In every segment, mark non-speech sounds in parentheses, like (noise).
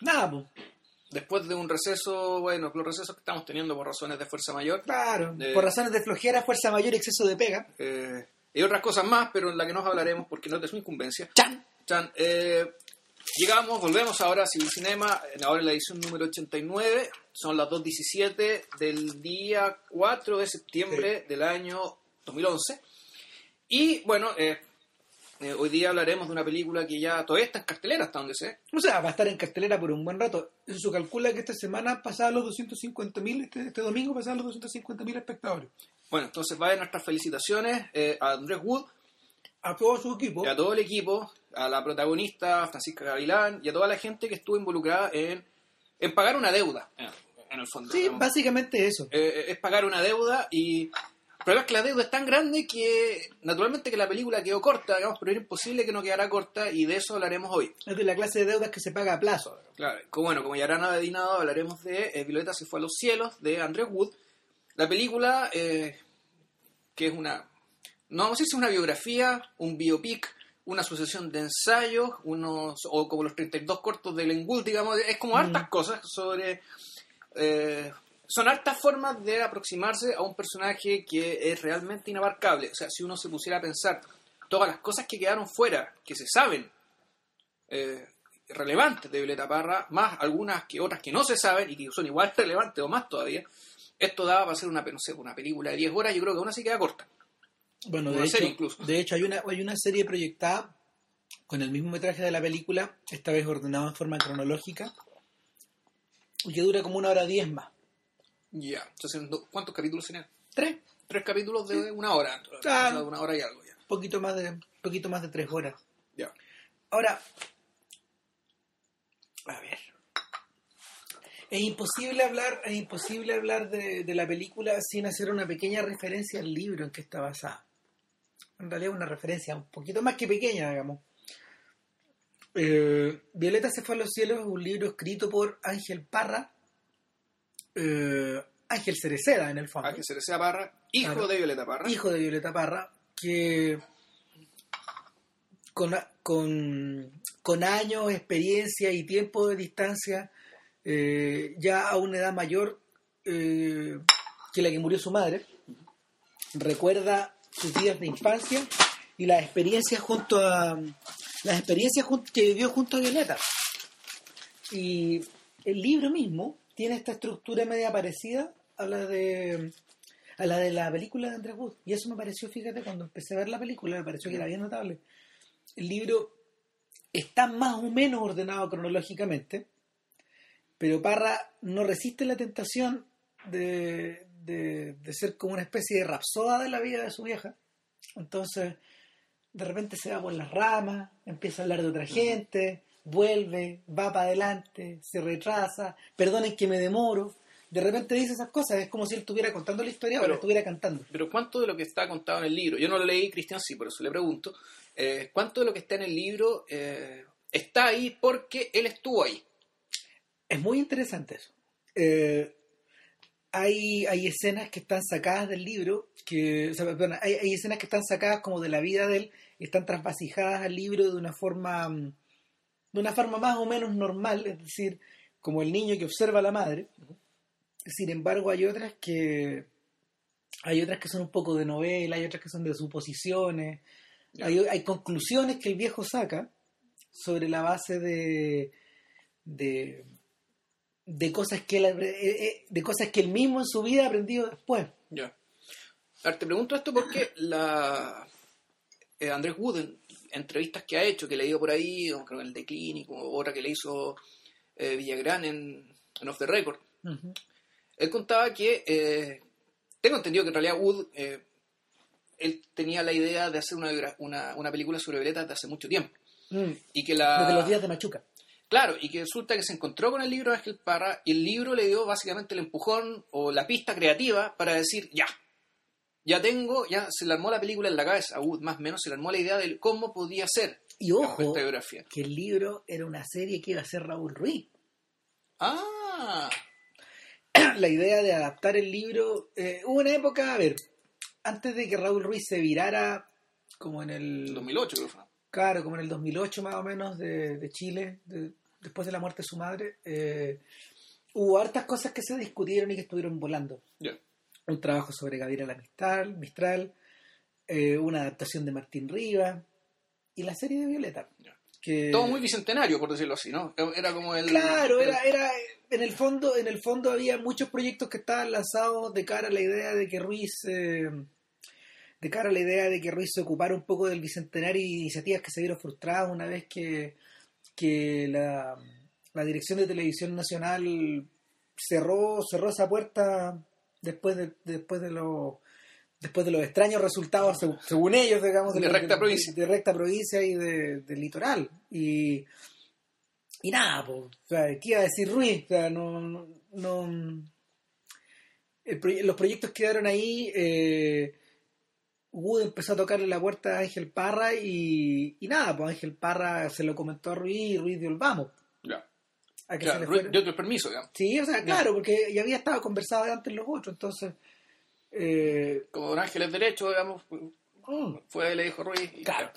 Nada, pues. Después de un receso, bueno, los recesos que estamos teniendo por razones de fuerza mayor. Claro. Eh. Por razones de flojera, fuerza mayor y exceso de pega. eh, y otras cosas más, pero en la que nos hablaremos porque no es de su incumbencia. ¡Chan! Chan, eh, llegamos, volvemos ahora a Civil Cinema, ahora en la edición número 89, son las 2.17 del día 4 de septiembre del año 2011. Y bueno, eh, eh, hoy día hablaremos de una película que ya todavía está en cartelera, hasta donde sé. O sea, va a estar en cartelera por un buen rato. Eso calcula que esta semana pasaba los 250.000, este, este domingo pasaban los 250.000 espectadores. Bueno, entonces va nuestras felicitaciones eh, a Andrés Wood A todo su equipo. y a todo el equipo, a la protagonista Francisca Gavilán y a toda la gente que estuvo involucrada en, en pagar una deuda, en, en el fondo. Sí, básicamente eso. Eh, es pagar una deuda y problema es que la deuda es tan grande que naturalmente que la película quedó corta, digamos, pero era imposible que no quedara corta y de eso hablaremos hoy. Es de la clase de deudas que se paga a plazo. Claro, como, bueno, como ya habrán adivinado, hablaremos de eh, Violeta se fue a los cielos, de Andrés Wood. La película, eh, que es una, no vamos a decir si es una biografía, un biopic, una sucesión de ensayos, unos, o como los 32 cortos de Glenn Gould, digamos, es como hartas cosas sobre... eh, son hartas formas de aproximarse a un personaje que es realmente inabarcable. O sea, si uno se pusiera a pensar todas las cosas que quedaron fuera, que se saben, eh, relevantes de Violeta Parra, más algunas que otras que no se saben y que son igual (laughs) relevantes o más todavía, esto daba para hacer una, no sé, una película de 10 horas, yo creo que aún así queda corta. Bueno, Una de hecho, incluso. de hecho hay una, hay una serie proyectada con el mismo metraje de la película, esta vez ordenado en forma cronológica, y que dura como una hora diez más. Ya, entonces, ¿no- ¿cuántos capítulos tenían? Tres, Tres capítulos de una hora. Claro. De una hora y algo ya. poquito más de, poquito más de tres horas. Ya. Ahora, a ver. Es imposible hablar, es imposible hablar de, de la película sin hacer una pequeña referencia al libro en que está basada. En realidad una referencia un poquito más que pequeña, digamos. Eh, Violeta se fue a los cielos es un libro escrito por Ángel Parra, eh, Ángel Cereceda en el fondo Ángel Cerecea Parra, hijo Claro. de Violeta Parra. hijo de Violeta Parra, que con, con, con años, experiencia y tiempo de distancia, eh, ya a una edad mayor eh, que la que murió su madre, recuerda sus días de infancia y las experiencias junto a las experiencias que vivió junto a Violeta. Y el libro mismo tiene esta estructura media parecida a la de a la de la película de Andrés Wood. Y eso me pareció, fíjate, cuando empecé a ver la película, me pareció que era bien notable. El libro está más o menos ordenado cronológicamente, pero Parra no resiste la tentación de, de, de ser como una especie de rapsoda de la vida de su vieja. Entonces, de repente se va por las ramas, empieza a hablar de otra gente, vuelve, va para adelante, se retrasa, perdonen que me demoro. De repente dice esas cosas, es como si él estuviera contando la historia o Pero- la estuviera cantando. Pero ¿cuánto de lo que está contado en el libro? Yo no lo leí, Cristian sí, por eso le pregunto. eh, ¿Cuánto de lo que está en el libro eh, está ahí porque él estuvo ahí? Es muy interesante eso. Eh, hay, hay escenas que están sacadas del libro, que, o sea, hay, hay escenas que están sacadas como de la vida de él, están trasvasijadas al libro de una forma mm, de una forma más o menos normal, es decir, como el niño que observa a la madre. Sin embargo, hay otras que hay otras que son un poco de novela, hay otras que son de suposiciones, hay, hay conclusiones que el viejo saca sobre la base de, de, de cosas que él, eh, eh, de cosas que él mismo en su vida ha aprendido después. Ya. Te pregunto esto porque la eh, Andrés Wood, en entrevistas que ha hecho, que he leído por ahí, creo el de Clínico, otra que le hizo eh, Villagrán en, en Off the Record, él contaba que, eh, tengo entendido que en realidad Wood, eh, él tenía la idea de hacer una, una película sobre Violeta desde hace mucho tiempo. Mm. Y que la... Desde los días de Machuca. Claro, y que resulta que se encontró con el libro de Ángel Parra y el libro le dio básicamente el empujón o la pista creativa para decir, ya, ya tengo, ya se le armó la película en la cabeza, a Wood más o menos se le armó la idea de cómo podía ser Y ojo, esta biografía. que el libro era una serie que iba a ser Raúl Ruiz. Ah, (clears throat) la idea de adaptar el libro. eh, hubo una época, a ver, antes de que Raúl Ruiz se virara, como en el. 2008 creo fue. Claro, como en el 2008 más o menos, de, de Chile, de, después de la muerte de su madre, eh, hubo hartas cosas que se discutieron y que estuvieron volando. Ya. Un trabajo sobre Gabriela Mistral, Mistral eh, una adaptación de Martín Rivas y la serie de Violeta. Que, Todo muy bicentenario, por decirlo así, ¿no? Era como el... Claro, el- era, era en el fondo, en el fondo había muchos proyectos que estaban lanzados de cara a la idea de que Ruiz, eh, de cara a la idea de que Ruiz se ocupara un poco del bicentenario y iniciativas que se vieron frustradas una vez que, que la, la dirección de televisión nacional cerró, cerró esa puerta después de, después de los después de los extraños resultados seg- según ellos digamos De la- recta provincia. de recta provincia y de, litoral y y nada, pues, o sea, ¿qué iba a decir Ruiz? O sea, no, no, no- el proye- los proyectos quedaron ahí, eh, Wood empezó a tocarle la puerta a Ángel Parra y, y nada, pues Ángel Parra se lo comentó a Ruiz y Ruiz dio el vamos. Ya. A que Ya, se le Ruiz fuera. dio otro permiso, digamos. Sí, o sea, claro, porque ya había estado conversado antes los otros, entonces... eh, Como Don Ángel es derecho, digamos, mm, fue y le dijo Ruiz. y- Claro.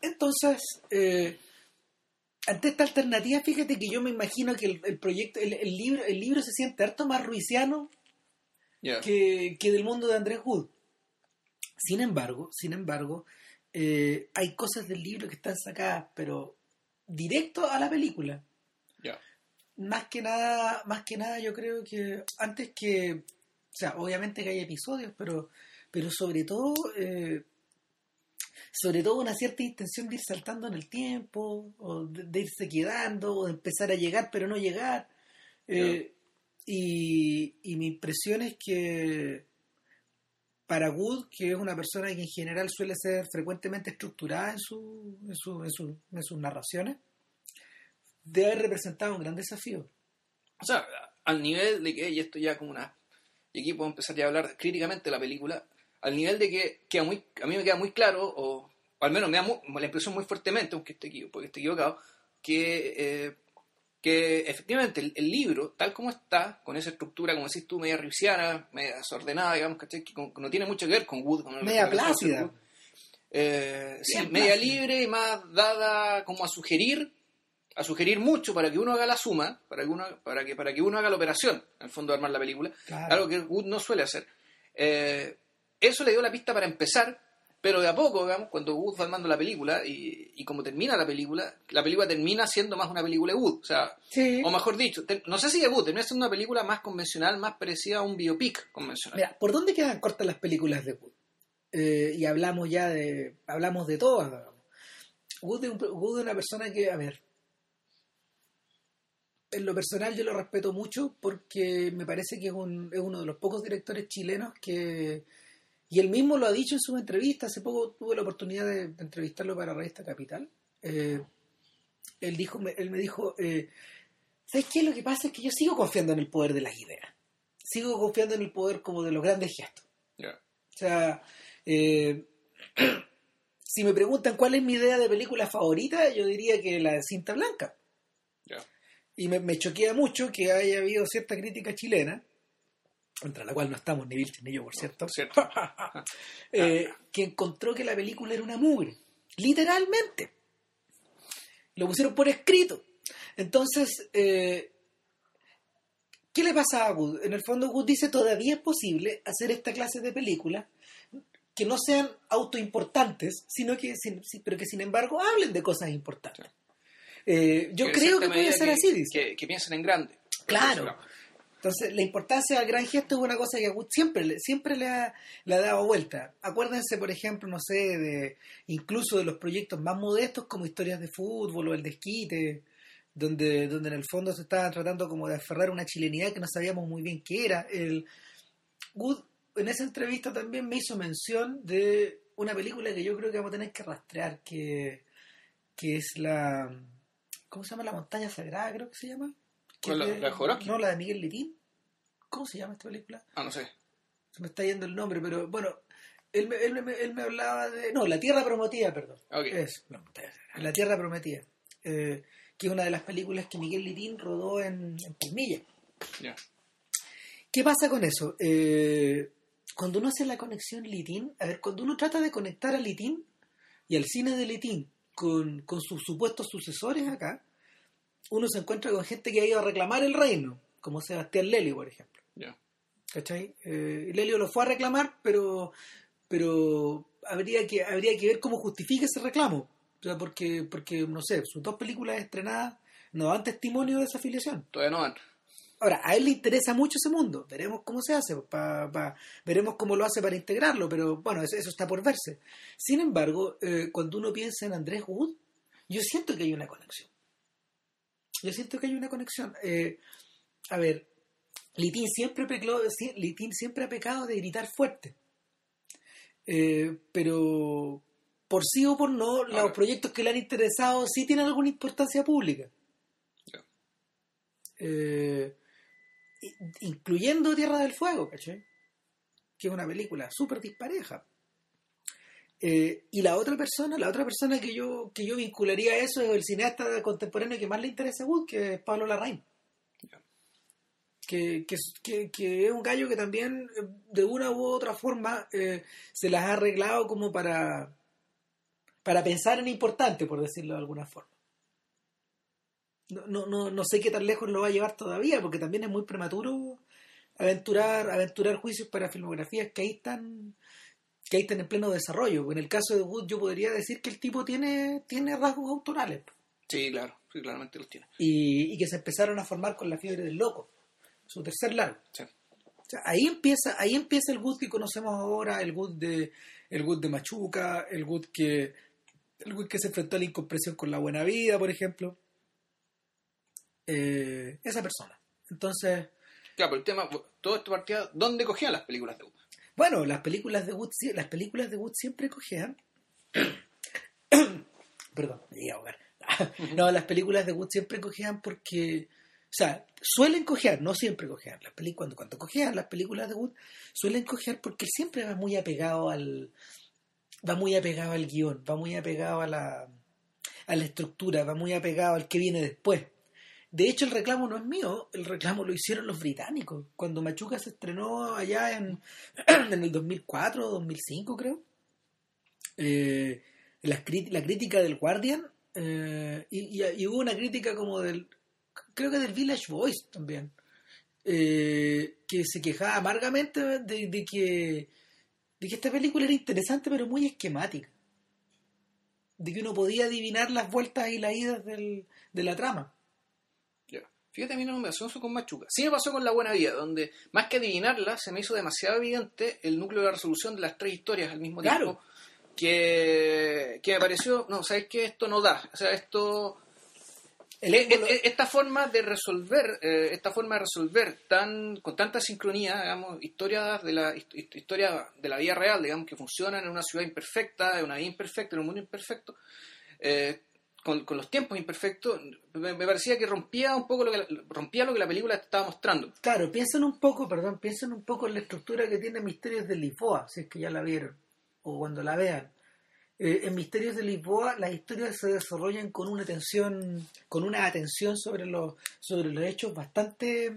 Entonces, eh, ante esta alternativa, fíjate que yo me imagino que el, el proyecto, el, el libro, el libro se siente harto más ruisiano que, que del mundo de Andrés Wood. Sin embargo, sin embargo, eh, hay cosas del libro que están sacadas, pero directo a la película. Ya. Más que nada, más que nada, yo creo que antes que, o sea, obviamente que hay episodios, pero, pero sobre todo, eh, sobre todo una cierta intención de ir saltando en el tiempo, o de, de irse quedando, o de empezar a llegar pero no llegar. Eh, y, y mi impresión es que para Wood, que es una persona que en general suele ser frecuentemente estructurada en, su, en, su- en su- en sus narraciones, debe haber representado un gran desafío. O sea, al nivel de que, y esto ya como una... Y aquí puedo empezar ya a hablar críticamente de la película, al nivel de que queda muy, a mí me queda muy claro, o, o al menos me da mu- la impresión muy fuertemente, aunque esté, porque esté equivocado, que, eh, que efectivamente el, el libro, tal como está, con esa estructura, como decís tú, media rusiana, media desordenada, digamos, ¿cachai? Que con- no tiene mucho que ver con Wood. Con el- Media con el- plácida. Eh, sí, media plácida. libre y más dada como a sugerir a sugerir mucho para que uno haga la suma, para que uno, para que, para que uno haga la operación, en el fondo de armar la película, Claro. algo que Wood no suele hacer. Eh, eso le dio la pista para empezar, pero de a poco, digamos, cuando Wood va armando la película y, y como termina la película, la película termina siendo más una película de Wood. O sea, Sí. o mejor dicho, te- no sé si de Wood, termina siendo una película más convencional, más parecida a un biopic convencional. Mira, ¿por dónde quedan cortas las películas de Wood? Eh, y hablamos ya de. Hablamos de todas. digamos. Wood es, un- Wood es una persona que, a ver. En lo personal yo lo respeto mucho porque me parece que es, un- es uno de los pocos directores chilenos que. Y él mismo lo ha dicho en su entrevista. Hace poco tuve la oportunidad de, de entrevistarlo para Revista Capital. Eh, él, dijo, me- él me dijo: eh, ¿Sabes qué? Lo que pasa es que yo sigo confiando en el poder de las ideas. Sigo confiando en el poder como de los grandes gestos. O sea, eh, (clears throat) si me preguntan cuál es mi idea de película favorita, yo diría que la de cinta blanca. Ya. Y me, me choquea mucho que haya habido cierta crítica chilena, contra la cual no estamos ni Vilches ni yo, por cierto, ¿Cierto? (laughs) eh, que encontró que la película era una mugre. Literalmente. Lo pusieron por escrito. Entonces, eh, ¿qué le pasa a Wood? En el fondo, Wood dice todavía es posible hacer esta clase de películas que no sean autoimportantes, sino que, sin- pero que sin embargo hablen de cosas importantes. Eh, yo creo que puede ser que- así, dice. Que, que piensen en grande. Claro. Entonces, la importancia del gran gesto es una cosa que a Wood siempre, le- siempre le, ha, le ha dado vuelta. Acuérdense, por ejemplo, no sé, de incluso de los proyectos más modestos como historias de fútbol o el desquite, donde, donde en el fondo se estaba tratando como de aferrar una chilenidad que no sabíamos muy bien qué era. El, Wood en esa entrevista también me hizo mención de una película que yo creo que vamos a tener que rastrear, que, que es la... ¿Cómo se llama? La montaña sagrada, creo que se llama. Que ¿Cuál, es la- de- la Jodorowsky? No, la de Miguel Litín. ¿Cómo se llama esta película? Ah, no sé. Se me está yendo el nombre, pero bueno, él me, él me, él me hablaba de... No, La Tierra Prometida, perdón. Ok. Es, no, La Tierra Prometida. Eh, que es una de las películas que Miguel Litín rodó en, en Palmilla. Ya. ¿Qué pasa con eso? Eh, cuando uno hace la conexión Litín, a ver, cuando uno trata de conectar a Litín y al cine de Litín con, con sus supuestos sucesores acá, uno se encuentra con gente que ha ido a reclamar el reino, como Sebastián Lelio, por ejemplo. Ya. ¿Cachai? Eh, Lelio lo fue a reclamar, pero, pero habría, que, habría que ver cómo justifica ese reclamo. O sea, porque, porque, no sé, sus dos películas estrenadas no dan testimonio de esa afiliación. Todavía no van. Ahora, a él le interesa mucho ese mundo. Veremos cómo se hace, pa- pa- veremos cómo lo hace para integrarlo, pero bueno, eso, eso está por verse. Sin embargo, eh, cuando uno piensa en Andrés Wood, yo siento que hay una conexión. Yo siento que hay una conexión. Eh, a ver, Litín siempre, Litín ha pecado de gritar fuerte. Eh, pero por sí o por no, los proyectos que le han interesado sí tienen alguna importancia pública. Eh, incluyendo Tierra del Fuego, ¿cachai? Que es una película súper dispareja. Eh, y la otra persona, la otra persona que yo, que yo vincularía a eso es el cineasta contemporáneo que más le interesa a Wood, que es Pablo Larraín. Que, que, que- que es un gallo que también, de una u otra forma, eh, se las ha arreglado como para, para pensar en importante, por decirlo de alguna forma. No, no, no, no sé qué tan lejos lo va a llevar todavía, porque también es muy prematuro aventurar, aventurar juicios para filmografías que ahí están que ahí están en pleno desarrollo. En el caso de Wood yo podría decir que el tipo tiene, tiene rasgos autorales Sí, claro. Sí, claramente los tiene. y, y que se empezaron a formar con la fiebre del loco, su tercer largo. Sí. O sea, ahí empieza, ahí empieza el Wood que conocemos ahora, el Wood de, el Wood de Machuca, el Wood que, el Wood que se enfrentó a la incompresión con la buena vida, por ejemplo. Eh, esa persona. Entonces, Claro, pero el tema, todo esto partía, ¿dónde cogían las películas de Wood? bueno, las películas de Wood, las películas de Wood siempre cojean. (coughs) Perdón, me llegué a ahogar. (laughs) no, las películas de Wood siempre cojean porque, o sea, suelen cojear, no siempre cojean. Las peli- cuando, cuando cojean las películas de Wood, suelen cojear porque siempre va muy apegado al, va muy apegado al guion, va muy apegado a la, a la estructura, va muy apegado al que viene después. De hecho, el reclamo no es mío, el reclamo lo hicieron los británicos. Cuando Machuca se estrenó allá en, (clears throat) en el 2004 o 2005, creo, eh, la, la crítica del Guardian, eh, y, y- y hubo una crítica como del, creo que del Village Voice también, eh, que se quejaba amargamente de, de que, de que esta película era interesante pero muy esquemática. De que uno podía adivinar las vueltas y las idas del- de la trama. Fíjate, a mí no me pasó eso con Machuca. Sí me pasó con La Buena Vida, donde más que adivinarla, se me hizo demasiado evidente el núcleo de la resolución de las tres historias al mismo Claro. tiempo. Que, que me pareció, no, ¿sabes qué? Esto no da. O sea, esto... El ángulo- eh, esta forma de resolver eh, esta forma de resolver tan con tanta sincronía digamos historias de la hist- hist- historia de la vida real digamos que funcionan en una ciudad imperfecta en una vida imperfecta en un mundo imperfecto eh, con, con los tiempos imperfectos me, me parecía que rompía un poco lo que la, rompía lo que la película estaba mostrando Claro, piensen un poco, perdón, piensen un poco en la estructura que tiene Misterios de Lisboa, si es que ya la vieron, o cuando la vean. Eh, en Misterios de Lisboa las historias se desarrollan con una atención, con una atención sobre los, sobre los hechos bastante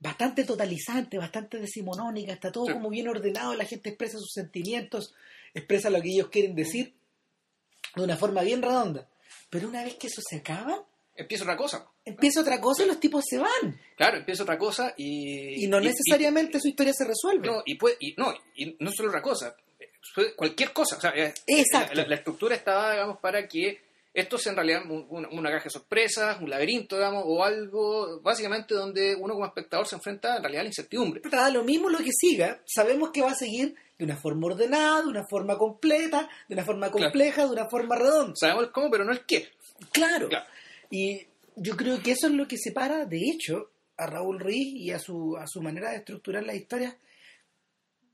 bastante totalizante, bastante decimonónica, está todo Sí. como bien ordenado, la gente expresa sus sentimientos, expresa lo que ellos quieren decir de una forma bien redonda. Pero una vez que eso se acaba, empieza otra cosa empieza otra cosa y los tipos se van. claro empieza otra cosa y Y no y- necesariamente su historia se resuelve. No, y, puede, y, no, y no solo otra cosa, cualquier cosa. O sea, eh, Exacto. La, la estructura estaba, digamos, para que esto sea en realidad un- una, una caja de sorpresas, un laberinto, digamos, o algo, básicamente donde uno como espectador se enfrenta en realidad a la incertidumbre. Puta, da lo mismo lo que siga, sabemos que va a seguir de una forma ordenada, de una forma completa, de una forma Claro. compleja, de una forma redonda. Sabemos el cómo, pero no el qué. Claro. Claro. Y yo creo que eso es lo que separa, de hecho, a Raúl Ruiz y a su, a su manera de estructurar las historias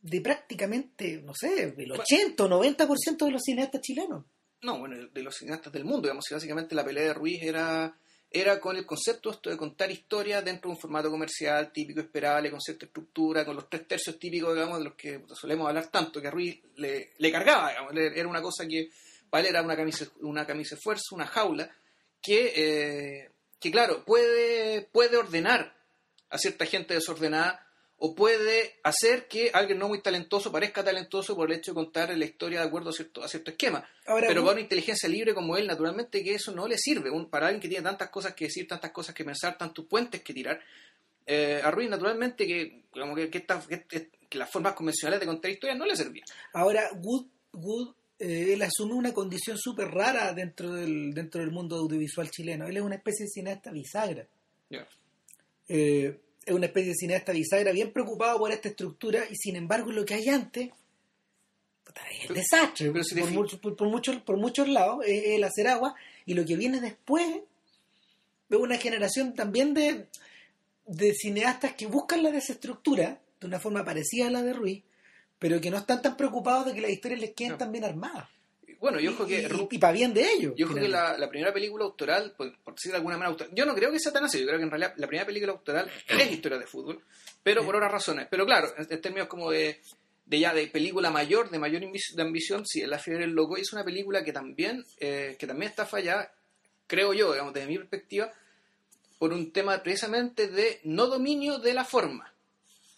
de prácticamente, no sé, el 80 o 90% de los cineastas chilenos. No, bueno, de los cineastas del mundo, digamos, que básicamente la pelea de Ruiz era, era con el concepto esto de contar historias dentro de un formato comercial típico, esperable, con cierta estructura, con los tres tercios típicos, digamos, de los que solemos hablar tanto, que a Ruiz le, le cargaba, era una cosa que para él era una camisa, una camisa de fuerza, una jaula, que, eh, que claro, puede, puede ordenar a cierta gente desordenada o puede hacer que alguien no muy talentoso parezca talentoso por el hecho de contar la historia de acuerdo a cierto, a cierto esquema. Ahora, Pero para una inteligencia libre como él, naturalmente que eso no le sirve. Un- para alguien que tiene tantas cosas que decir, tantas cosas que pensar, tantos puentes que tirar, eh, a Ruiz naturalmente que, como que, que esta- que- que las formas convencionales de contar historias no le servían. Ahora, Wood, Wood eh, él asume una condición súper rara dentro del, dentro del mundo audiovisual chileno. Él es una especie de cineasta bisagra. Eh, es una especie de cineasta bisagra bien preocupado por esta estructura y sin embargo lo que hay antes es el desastre pero si te por, mucho- por- por muchos, por muchos lados es, es el hacer agua y lo que viene después es una generación también de, de cineastas que buscan la desestructura de una forma parecida a la de Ruiz pero que no están tan preocupados de que las historias les queden No. tan bien armadas Bueno, yo creo que y, para bien de ellos Yo creo que la, la primera película autoral, por, por decir de alguna manera autoral, yo no creo que sea tan así, yo creo que en realidad la primera película autoral es historia de fútbol, pero por otras razones. Pero claro, en, términos como de, de ya de película mayor, de mayor de ambición, sí, La Fiebre del Loco es una película que también, eh, que también está fallada, creo yo, digamos, desde mi perspectiva, por un tema precisamente de no dominio de la forma.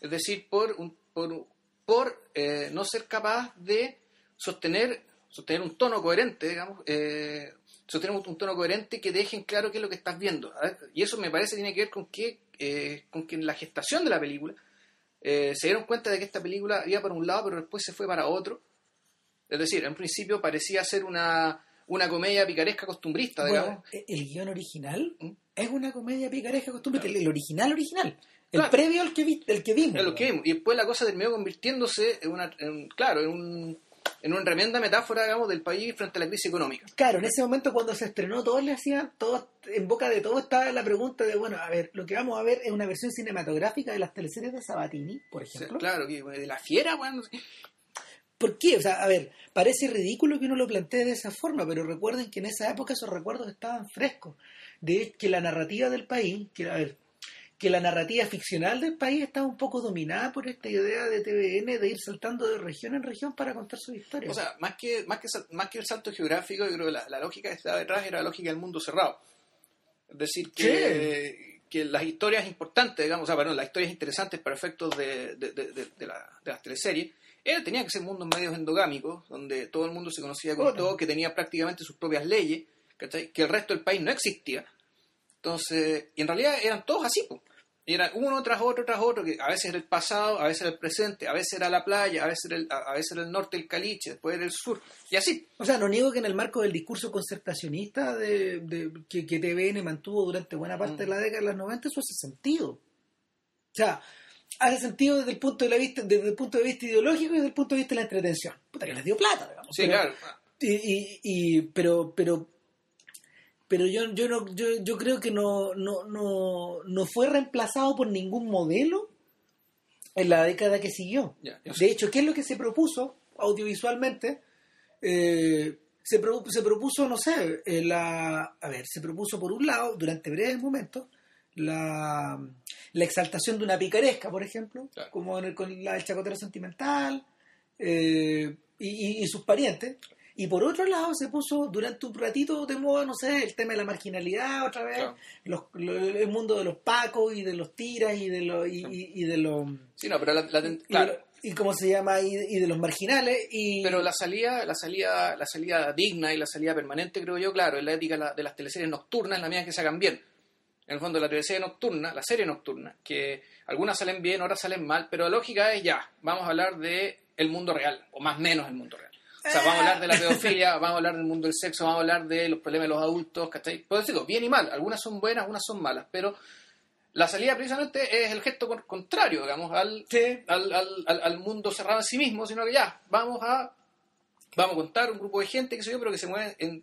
Es decir, por, un, por, por eh, no ser capaz de sostener, sostener un tono coherente, digamos, eh, sostener un, tono coherente que dejen claro qué es lo que estás viendo. A ver, Y eso me parece tiene que ver con que, eh, con que en la gestación de la película eh, se dieron cuenta de que esta película iba para un lado, pero después se fue para otro. Es decir, en principio parecía ser una, una comedia picaresca costumbrista, digamos. Bueno, e- el guion original ¿Mm? es una comedia picaresca costumbre, el, el original original, el Claro. previo al que, vi- el que vimos. Es lo que vimos. Y después la cosa terminó convirtiéndose en una, en- claro, en, un, en una tremenda metáfora, digamos, del país frente a la crisis económica. Claro, en ese momento cuando se estrenó, todos le hacían, todos, en boca de todos estaba la pregunta de, bueno, a ver, lo que vamos a ver es una versión cinematográfica de las teleseries de Sabatini, por O sea, ejemplo. claro, que de la fiera, bueno, ¿Por qué? O sea, a ver, parece ridículo que uno lo plantee de esa forma, pero recuerden que en esa época esos recuerdos estaban frescos. De que la narrativa del país, que, a ver, que la narrativa ficcional del país estaba un poco dominada por esta idea de TVN de ir saltando de región en región para contar su historia. O sea, más que, más que, más que el salto geográfico, yo creo que la, la lógica que estaba detrás era la lógica del mundo cerrado. Es decir, que, que las historias importantes, digamos, o sea, perdón, las historias interesantes para efectos de, de, de, de- de la- de las teleseries, eh, tenían que ser mundos medios endogámicos, donde todo el mundo se conocía con Bueno. todo, que tenía prácticamente sus propias leyes, ¿cachai? que el resto del país no existía. Entonces, y en realidad eran todos así, po. Y eran uno tras otro, tras otro, que a veces era el pasado, a veces era el presente, a veces era la playa, a veces era el, a, veces era el norte, el caliche, después era el sur, y así. O sea, no niego que en el marco del discurso concertacionista de, de- que, que TVN mantuvo durante buena parte de la década de los 90, eso hace sentido. O sea, hace sentido desde el punto de, la vista, desde el punto de vista ideológico y desde el punto de vista de la entretención. Puta que les dio plata, digamos. Sí, Pero- claro. Y, y, y- pero, pero, pero yo, yo no, yo, yo creo que no, no, no, no fue reemplazado por ningún modelo en la década que siguió. De hecho, ¿qué es lo que se propuso audiovisualmente? Eh, se, pro- se propuso, no sé, eh, la, a ver, se propuso por un lado, durante breves momentos, la, la exaltación de una picaresca, por ejemplo, Claro. como en el- con la del chacotero sentimental eh, y, y- y sus parientes. Y por otro lado se puso durante un ratito de moda, no sé, el tema de la marginalidad otra vez, Claro. los- lo- el mundo de los pacos y de los tiras y de los... Y, y- y de los Sí, no, pero la, la- y, claro. de, y cómo se llama y, y de los marginales y Pero la salida, la salida, la salida digna y la salida permanente, creo yo, claro, es la ética de las teleseries nocturnas, la mía que se hagan bien. En el fondo, la teleserie nocturna, la serie nocturna, que algunas salen bien, otras salen mal, pero la lógica es ya, vamos a hablar de el mundo real, o más o menos el mundo real. O sea, vamos a hablar de la (laughs) pedofilia, vamos a hablar del mundo del sexo, vamos a hablar de los problemas de los adultos, ¿cachai? Puedo decirlo, bien y mal, algunas son buenas, algunas son malas, pero la salida precisamente es el gesto con- contrario, digamos, al, Sí. al, al, al- mundo cerrado en sí mismo, sino que ya, vamos a vamos a contar un grupo de gente, que sé yo, pero que se mueve en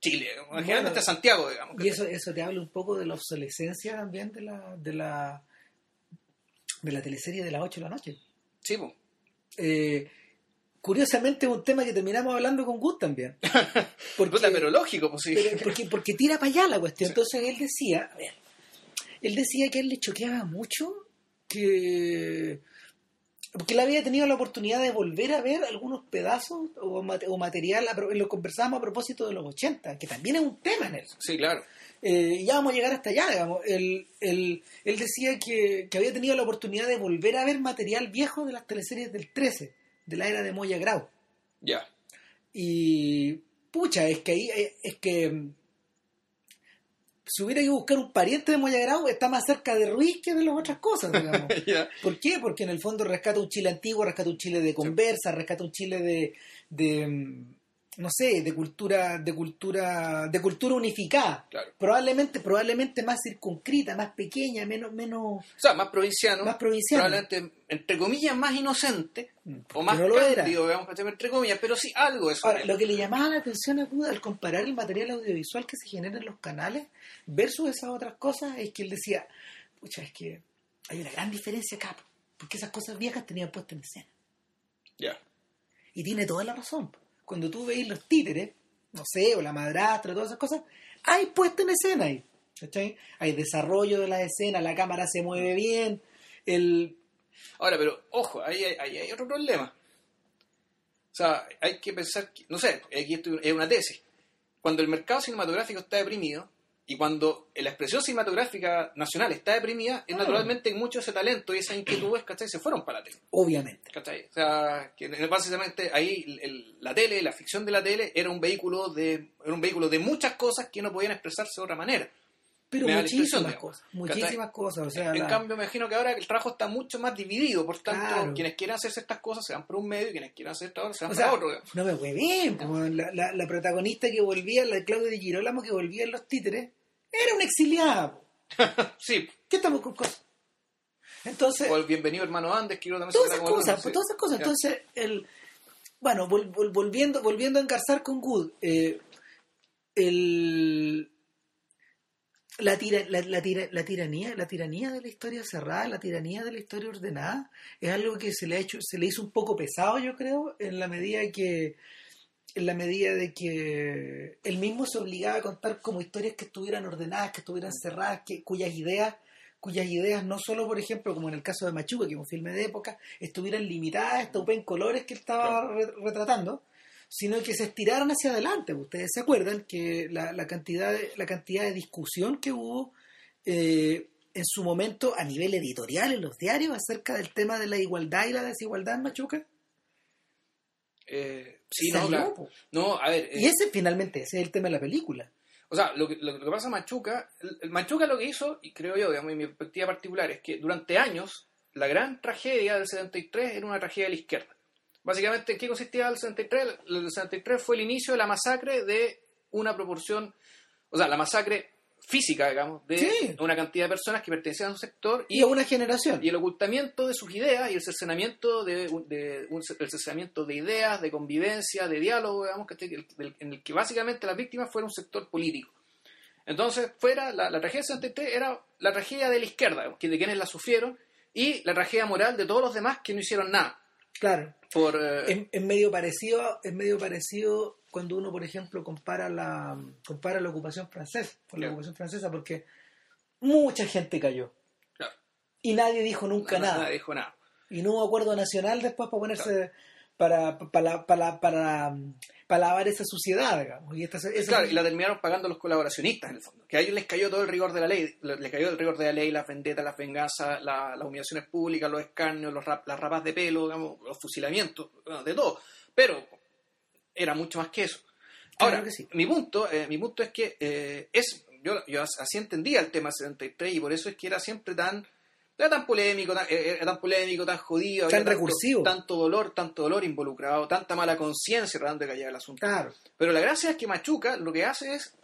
Chile, generalmente Bueno, Santiago, digamos. y eso eso te habla un poco de la obsolescencia también de la de la de la teleserie de las 8 de la noche Sí, po. Eh, curiosamente es un tema que terminamos hablando con Good también (laughs) porque, pero lógico, pues sí. pero- porque, porque tira para allá la cuestión entonces él decía a ver él decía que a él le choqueaba mucho que porque él había tenido la oportunidad de volver a ver algunos pedazos o, o material, lo conversábamos a propósito de los 80, que también es un tema en eso. Sí, claro. Eh, ya vamos a llegar hasta allá, digamos. Él, él, él decía que, que había tenido la oportunidad de volver a ver material viejo de las teleseries del 13, de la era de Moya Grau. Ya. Y pucha, es que ahí eh, es que mm, si hubiera que buscar un pariente de Moya Grau, está más cerca de Ruiz que de las otras cosas, digamos. (laughs) Ya. ¿Por qué? Porque en el fondo rescata un Chile antiguo, rescata un Chile de conversa, rescata un Chile de, de mm, no sé, de cultura, de cultura, de cultura unificada. Claro. Probablemente, probablemente más circunscrita, más pequeña, menos, menos, O sea, más provinciano. más provinciana. Probablemente, entre comillas, más inocente. Mm, O más no lo era. digamos, entre comillas, pero sí algo de eso. Ahora, lo que le llamaba la atención a al comparar el material audiovisual que se genera en los canales versus esas otras cosas es que él decía, pucha, es que hay una gran diferencia acá, porque esas cosas viejas tenían puesta en escena. Ya. Y tiene toda la razón. Cuando tú veis los títeres, no sé, o la madrastra, todas esas cosas, hay puesta en escena ahí. ¿cachai? Hay desarrollo de la escena, la cámara se mueve bien, el... Ahora, pero ojo, ahí hay, ahí hay otro problema. O sea, hay que pensar, no sé, aquí es una tesis. Cuando el mercado cinematográfico está deprimido y cuando la expresión cinematográfica nacional está deprimida, es Ah. naturalmente mucho ese talento y esas inquietudes, ¿cachai? Se fueron para la tele. Obviamente. ¿Cachai? O sea, que básicamente ahí el- la tele, la ficción de la tele, era un vehículo de era un vehículo de muchas cosas que no podían expresarse de otra manera. Pero Me muchísimas cosas, muchísimas cosas. O sea, en la- cambio, me imagino que ahora el trabajo está mucho más dividido, por tanto, Claro. quienes quieran hacerse estas cosas se van por un medio y quienes quieran hacer esta otra se van O por sea, otro. digamos. no me fue bien. La, la- la protagonista que volvía, la de Claudia de Girolamo, que volvía en los títeres, era una exiliada. (laughs) Sí, ¿Qué estamos con cosas? Entonces, o el bienvenido hermano Andes, que yo también todas esas cosas, todas esas cosas. Entonces, el, bueno, vol- vol- volviendo, volviendo a engarzar con Good, eh, el, la, tira- la, la tira- la tiranía, la tiranía de la historia cerrada, la tiranía de la historia ordenada, es algo que se le ha hecho, se le hizo un poco pesado, yo creo, en la medida que en la medida de que él mismo se obligaba a contar como historias que estuvieran ordenadas, que estuvieran cerradas, que, cuyas ideas cuyas ideas no solo, por ejemplo, como en el caso de Machuca, que es un filme de época, estuvieran limitadas estos en colores que él estaba re- retratando, sino que se estiraran hacia adelante. Ustedes se acuerdan que la, la cantidad, de, la cantidad de discusión que hubo eh, en su momento a nivel editorial en los diarios acerca del tema de la igualdad y la desigualdad en Machuca. Eh, sí, no. No, a ver. eh, Y ese finalmente ese es el tema de la película. O sea, lo que, lo que pasa a Machuca, Machuca lo que hizo, y creo yo, digamos, en mi perspectiva particular, es que durante años la gran tragedia del 73 era una tragedia de la izquierda. Básicamente, ¿en qué consistía el 73? El 73 fue el inicio de la masacre de una proporción, o sea, la masacre física, digamos, de Sí. una cantidad de personas que pertenecían a un sector Y a una generación. y el ocultamiento de sus ideas y el cercenamiento de, de- un- el cercenamiento de ideas, de convivencia, de diálogo, digamos, que en el que básicamente las víctimas fueron un sector político. Entonces, fuera la, la tragedia del 73 era la tragedia de la izquierda, digamos, de quienes la sufrieron, y la tragedia moral de todos los demás que no hicieron nada. Claro. Por, eh, es, es medio parecido es medio parecido cuando uno por ejemplo compara la compara la ocupación francesa con la ocupación francesa porque mucha gente cayó Claro. y nadie dijo nunca nada, nada dijo nada. y no hubo acuerdo nacional después para ponerse para para para para para lavar esa suciedad digamos y esta, esa- Claro, y la terminaron pagando los colaboracionistas, en el fondo. Que a ellos les cayó todo el rigor de la ley. le- Les cayó el rigor de la ley, las vendetas, las venganzas, la- las humillaciones públicas, los escarnios, los rap- las rapas de pelo, digamos, los fusilamientos, de todo. Pero era mucho más que eso. Claro Ahora, que sí. mi punto eh, mi punto es que eh, es yo, yo así entendía el tema 73 y por eso es que era siempre tan era tan polémico, tan, eh, era tan polémico, tan jodido, Tan tanto- recursivo. tanto dolor, tanto dolor involucrado, tanta mala conciencia tratando de callar el asunto. claro Pero la gracia es que Machuca lo que hace es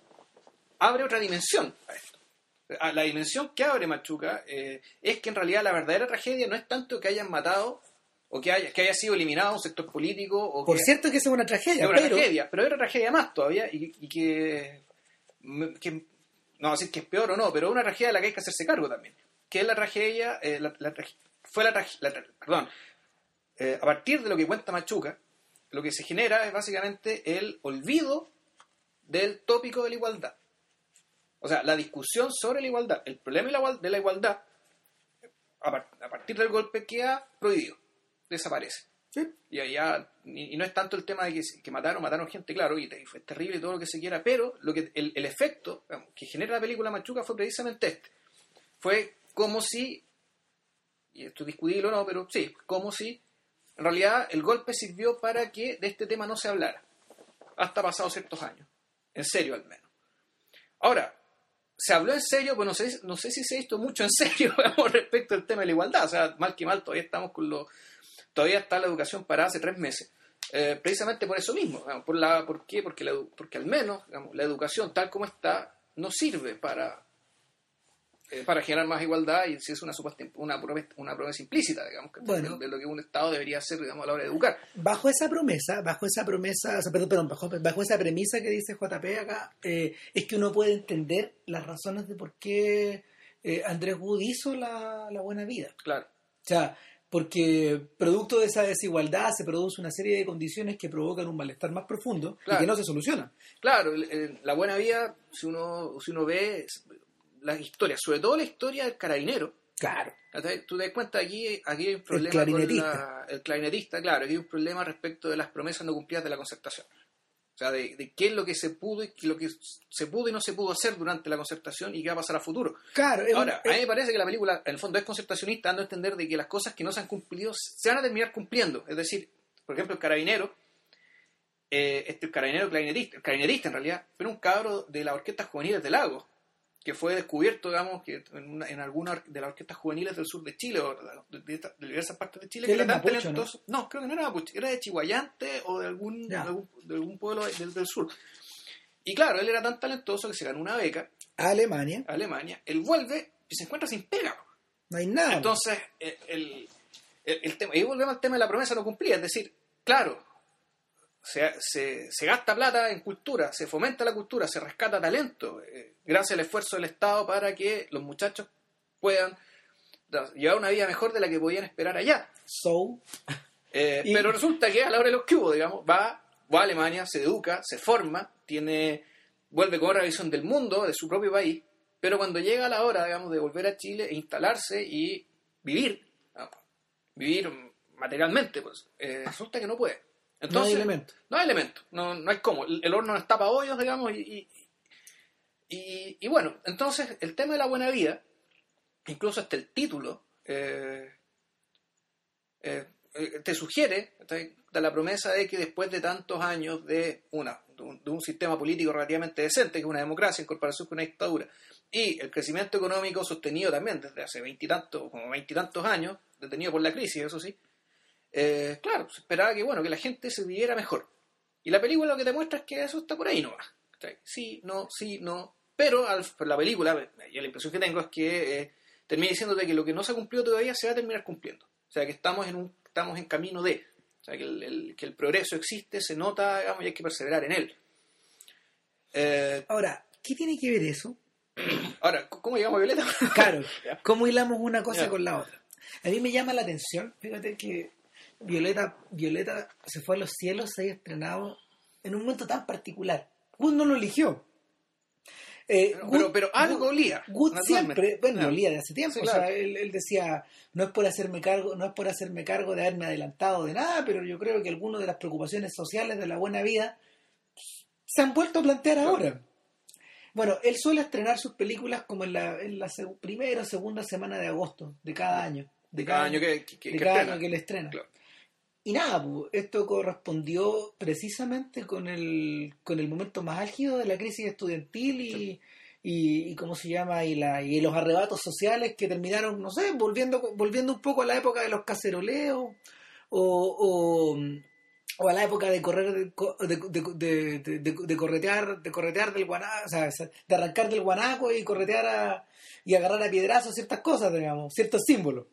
abre otra dimensión a esto. La dimensión que abre Machuca eh, es que en realidad la verdadera tragedia no es tanto que hayan matado o que haya, que haya sido eliminado un sector político o por que cierto que es una tragedia es una pero tragedia, pero otra tragedia más todavía y, y que, que no decir que es peor o no, pero es una tragedia de la que hay que hacerse cargo también, que es la tragedia, eh, la- la fue la tragedia, perdón, eh, a partir de lo que cuenta Machuca, lo que se genera es básicamente el olvido del tópico de la igualdad. O sea, la discusión sobre la igualdad, el problema de la la igualdad, a, par- a partir del golpe queda prohibido, desaparece. Y allá, y, y no es tanto el tema de que, que mataron, mataron gente, claro, y, fue terrible todo lo que se quiera, pero lo que el, el efecto digamos, que genera la película Machuca fue precisamente este. Fue como si, y esto es discutible o no, pero sí, como si en realidad el golpe sirvió para que de este tema no se hablara, hasta pasados ciertos años, en serio al menos. Ahora, se habló en serio, pues no sé, no sé si se ha visto mucho en serio (laughs) respecto al tema de la igualdad, o sea, mal que mal todavía estamos con lo, todavía está la educación para hace tres meses. Eh, precisamente por eso mismo. por, la, ¿Por qué? Porque, la porque al menos la educación tal como está no sirve para, eh, para generar más igualdad y si es una, supuesta- una, promesa, una promesa implícita, digamos, que- Bueno. de, lo que un Estado debería hacer digamos, a la hora de educar. Bajo esa promesa, bajo esa promesa, o sea, perdón, perdón, bajo, bajo esa premisa que dice JP acá, eh, es que uno puede entender las razones de por qué eh, Andrés Wood hizo la, la buena vida. Claro. O sea, porque producto de esa desigualdad se produce una serie de condiciones que provocan un malestar más profundo Claro. y que no se solucionan. Claro, la buena vida, si uno, si uno ve las historias, sobre todo la historia del carabinero, Claro. tú te das cuenta aquí, aquí hay un problema con clarinetista. la- el clarinetista, claro, aquí hay un problema respecto de las promesas no cumplidas de la concertación. O sea, de, de qué es lo que se pudo y lo que se pudo y no se pudo hacer durante la concertación y qué va a pasar a futuro. Claro, es Ahora, a mí me parece que la película, en el fondo, es concertacionista, dando a entender de que las cosas que no se han cumplido se van a terminar cumpliendo. Es decir, por ejemplo, el carabinero, eh, este el carabinero clarinetista, el clarinetista en realidad, era un cabro de las orquestas juveniles del lago, que fue descubierto, digamos, que en, una- en alguna de las orquestas juveniles del sur de Chile, o de, de de diversas partes de Chile, Que era tan mapuche, talentoso. ¿no? creo que no era mapuche, era de Chihuayante o de algún, de algún, de algún pueblo del, del sur. Y claro, él era tan talentoso que se ganó una beca Alemania, a Alemania, él vuelve y se encuentra sin pega. no hay nada. Entonces, el, el, el- el tema, y volvemos al tema de la promesa no cumplida, es decir, claro, se, se, se gasta plata en cultura, se fomenta la cultura, se rescata talento, eh, gracias al esfuerzo del Estado para que los muchachos puedan da- llevar una vida mejor de la que podían esperar allá. so, Eh, (laughs) Y- Pero resulta que a la hora de los que hubo, digamos, va, va a Alemania, se educa, se forma, tiene, vuelve con otra visión del mundo, de su propio país, pero cuando llega la hora, digamos, de volver a Chile e instalarse y vivir, vivir materialmente, pues, eh, resulta que no puede. Entonces, no hay elemento. no hay elemento, no, no hay cómo. El, el horno no está para hoyos, digamos, y, y, y- y bueno, entonces el tema de la buena vida, incluso hasta el título, eh, eh, eh, te sugiere da la promesa de que después de tantos años de, una, de, un, de un sistema político relativamente decente, que es una democracia en comparación con una dictadura, y el crecimiento económico sostenido también desde hace veintitantos, como veintitantos años, detenido por la crisis, eso sí, eh, claro, se esperaba que, bueno, que la gente se viviera mejor. Y la película lo que te muestra es que eso está por ahí nomás. Sí, no, sí, no. Pero al, la película, y la impresión que tengo es que eh, termina diciéndote que lo que no se ha cumplido todavía se va a terminar cumpliendo. O sea, que estamos en, un, estamos en camino de. O sea, que el, el- que el progreso existe, se nota, digamos, y hay que perseverar en él. Eh, Ahora, ¿qué tiene que ver eso? (clears throat) ahora, ¿cómo llegamos a Violeta? Claro. (laughs) ¿cómo hilamos una cosa con la otra? A mí me llama la atención, fíjate que Violeta, Violeta se fue a los cielos, se ha estrenado en un momento tan particular. Wood no lo eligió. Eh, Pero, pero, pero algo olía. Wood naturalmente. siempre, bueno, olía de hace tiempo, Sí, o sea, él, él decía, no es por hacerme cargo, no es por hacerme cargo de haberme adelantado de nada, pero yo creo que algunas de las preocupaciones sociales de la buena vida se han vuelto a plantear ahora. Bueno, él suele estrenar sus películas como en la, en la seg- primera o segunda semana de agosto de cada año. De cada año que, que, que- de que cada estrena. año que él estrena. Claro. Y nada, esto correspondió precisamente con el, con el momento más álgido de la crisis estudiantil y, y, y cómo se llama y, la, y los arrebatos sociales que terminaron, no sé, volviendo, volviendo un poco a la época de los caceroleos o, o, o a la época de correr de- de corretear de corretear del guanaco, o sea, de arrancar del guanaco y corretear a, y agarrar a piedrazos ciertas cosas, digamos, ciertos símbolos.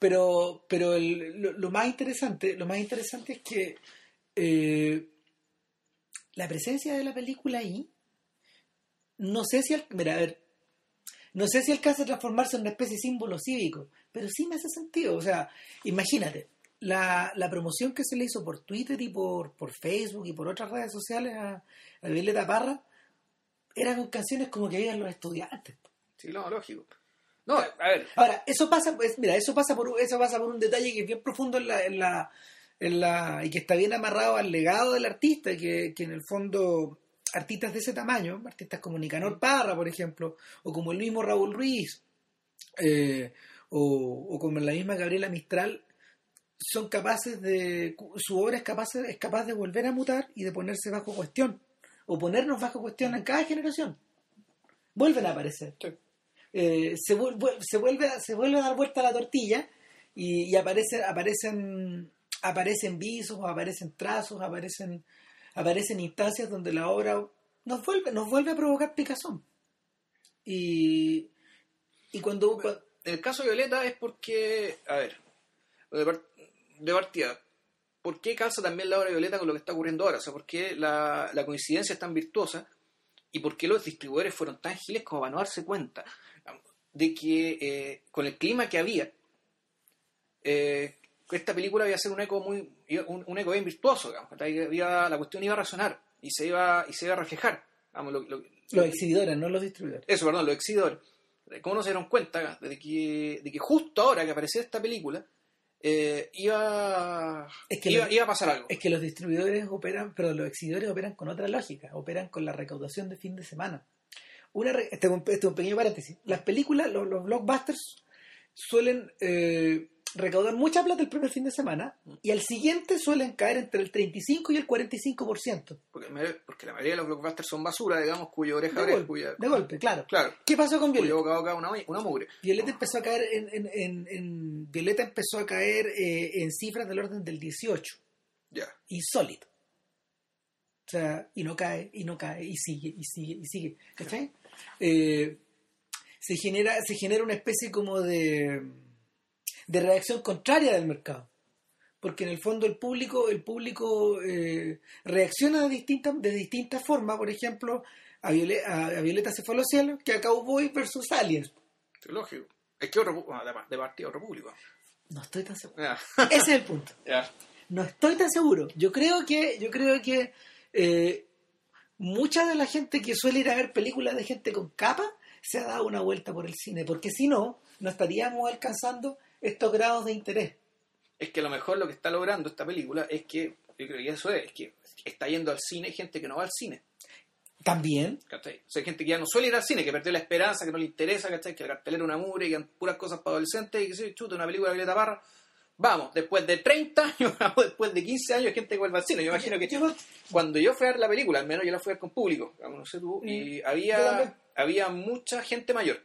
Pero, pero el- lo, lo más interesante, lo más interesante es que eh, la presencia de la película ahí, no sé si, al- mira, a ver, no sé si alcanza a transformarse en una especie de símbolo cívico, pero sí me hace sentido. O sea, imagínate, la, la promoción que se le hizo por Twitter y por, por Facebook y por otras redes sociales a, a Violeta Parra era con canciones como que oían los estudiantes. Sí, no, lógico. No, a ver, Ahora, eso pasa, pues, mira, eso pasa por un- eso pasa por un detalle que es bien profundo en la, en la, en la, y que está bien amarrado al legado del artista, que, que en el fondo artistas de ese tamaño, artistas como Nicanor Parra, por ejemplo, o como el mismo Raúl Ruiz, eh, o, o como la misma Gabriela Mistral, son capaces de, su obra es capaz, es capaz de volver a mutar y de ponerse bajo cuestión, o ponernos bajo cuestión en cada generación. Vuelven a aparecer. Sí. Eh, se, vuelve, se, vuelve, a- se vuelve a dar vuelta la tortilla y, y aparece- aparecen, aparecen visos, aparecen trazos, aparecen, aparecen instancias donde la obra nos vuelve, nos vuelve a provocar picazón. Y, y cuando, cua- En el caso de Violeta es porque, a ver, de partida, ¿por qué calza también la obra de Violeta con lo que está ocurriendo ahora? O sea, ¿por qué la, la coincidencia es tan virtuosa? ¿Y por qué los distribuidores fueron tan giles como para no darse cuenta de que eh, con el clima que había, eh, esta película iba a ser un eco muy un, un eco bien virtuoso, digamos, la cuestión iba a resonar y se iba, y se iba a reflejar. Lo- lo- los exhibidores, no los distribuidores. eso, perdón, los exhibidores. ¿Cómo no se dieron cuenta de que, de que justo ahora que aparecía esta película eh, iba, Es que iba, lo- iba a pasar algo? Es que los distribuidores operan, pero los exhibidores operan con otra lógica, operan con la recaudación de fin de semana. Una re- este, es un- este es un pequeño paréntesis. Las películas, los, los blockbusters, suelen eh, recaudar mucha plata el primer fin de semana y al siguiente suelen caer entre el 35 y el 45%. Porque, porque la mayoría de los blockbusters son basura, digamos, cuya oreja De abre, golpe, cuya, de golpe, claro. Claro, ¿Qué pasó con Violeta? boca una, una mugre. Violeta empezó a caer en, en- en- en- Violeta empezó a caer eh, en cifras del orden del 18. Ya. insólito. O sea, y no cae, y no cae, y sigue, y sigue, y sigue. ¿Cachai? Eh, se, genera, se genera una especie como de, de reacción contraria del mercado. Porque en el fondo el público, el público eh, reacciona de distintas, de distintas formas, por ejemplo, a, Viole- a, Violeta se fue a los cielos, que a Cowboy versus Aliens. Lógico. Es que otro, de, partido otro público. No estoy tan seguro. Ese es el punto. (laughs) No estoy tan seguro. Yo creo que, yo creo que eh, mucha de la gente que suele ir a ver películas de gente con capa se ha dado una vuelta por el cine, porque si no, no estaríamos alcanzando estos grados de interés. Es que a lo mejor lo que está logrando esta película es que, yo creo que eso es, es que está yendo al cine gente que no va al cine. También, ¿cachai? O sea, hay gente que ya no suele ir al cine, que perdió la esperanza, que no le interesa, ¿cachai? Que la cartelera es una mugre, que puras cosas para adolescentes y que se chuta una película de Violeta Parra. Vamos, después de 30 años, (laughs) después de 15 años, gente que vuelve al cine. Yo imagino que yo- cuando yo fui a ver la película, al menos yo la fui a ver con público, no sé tú, y Mm, había, había mucha gente mayor.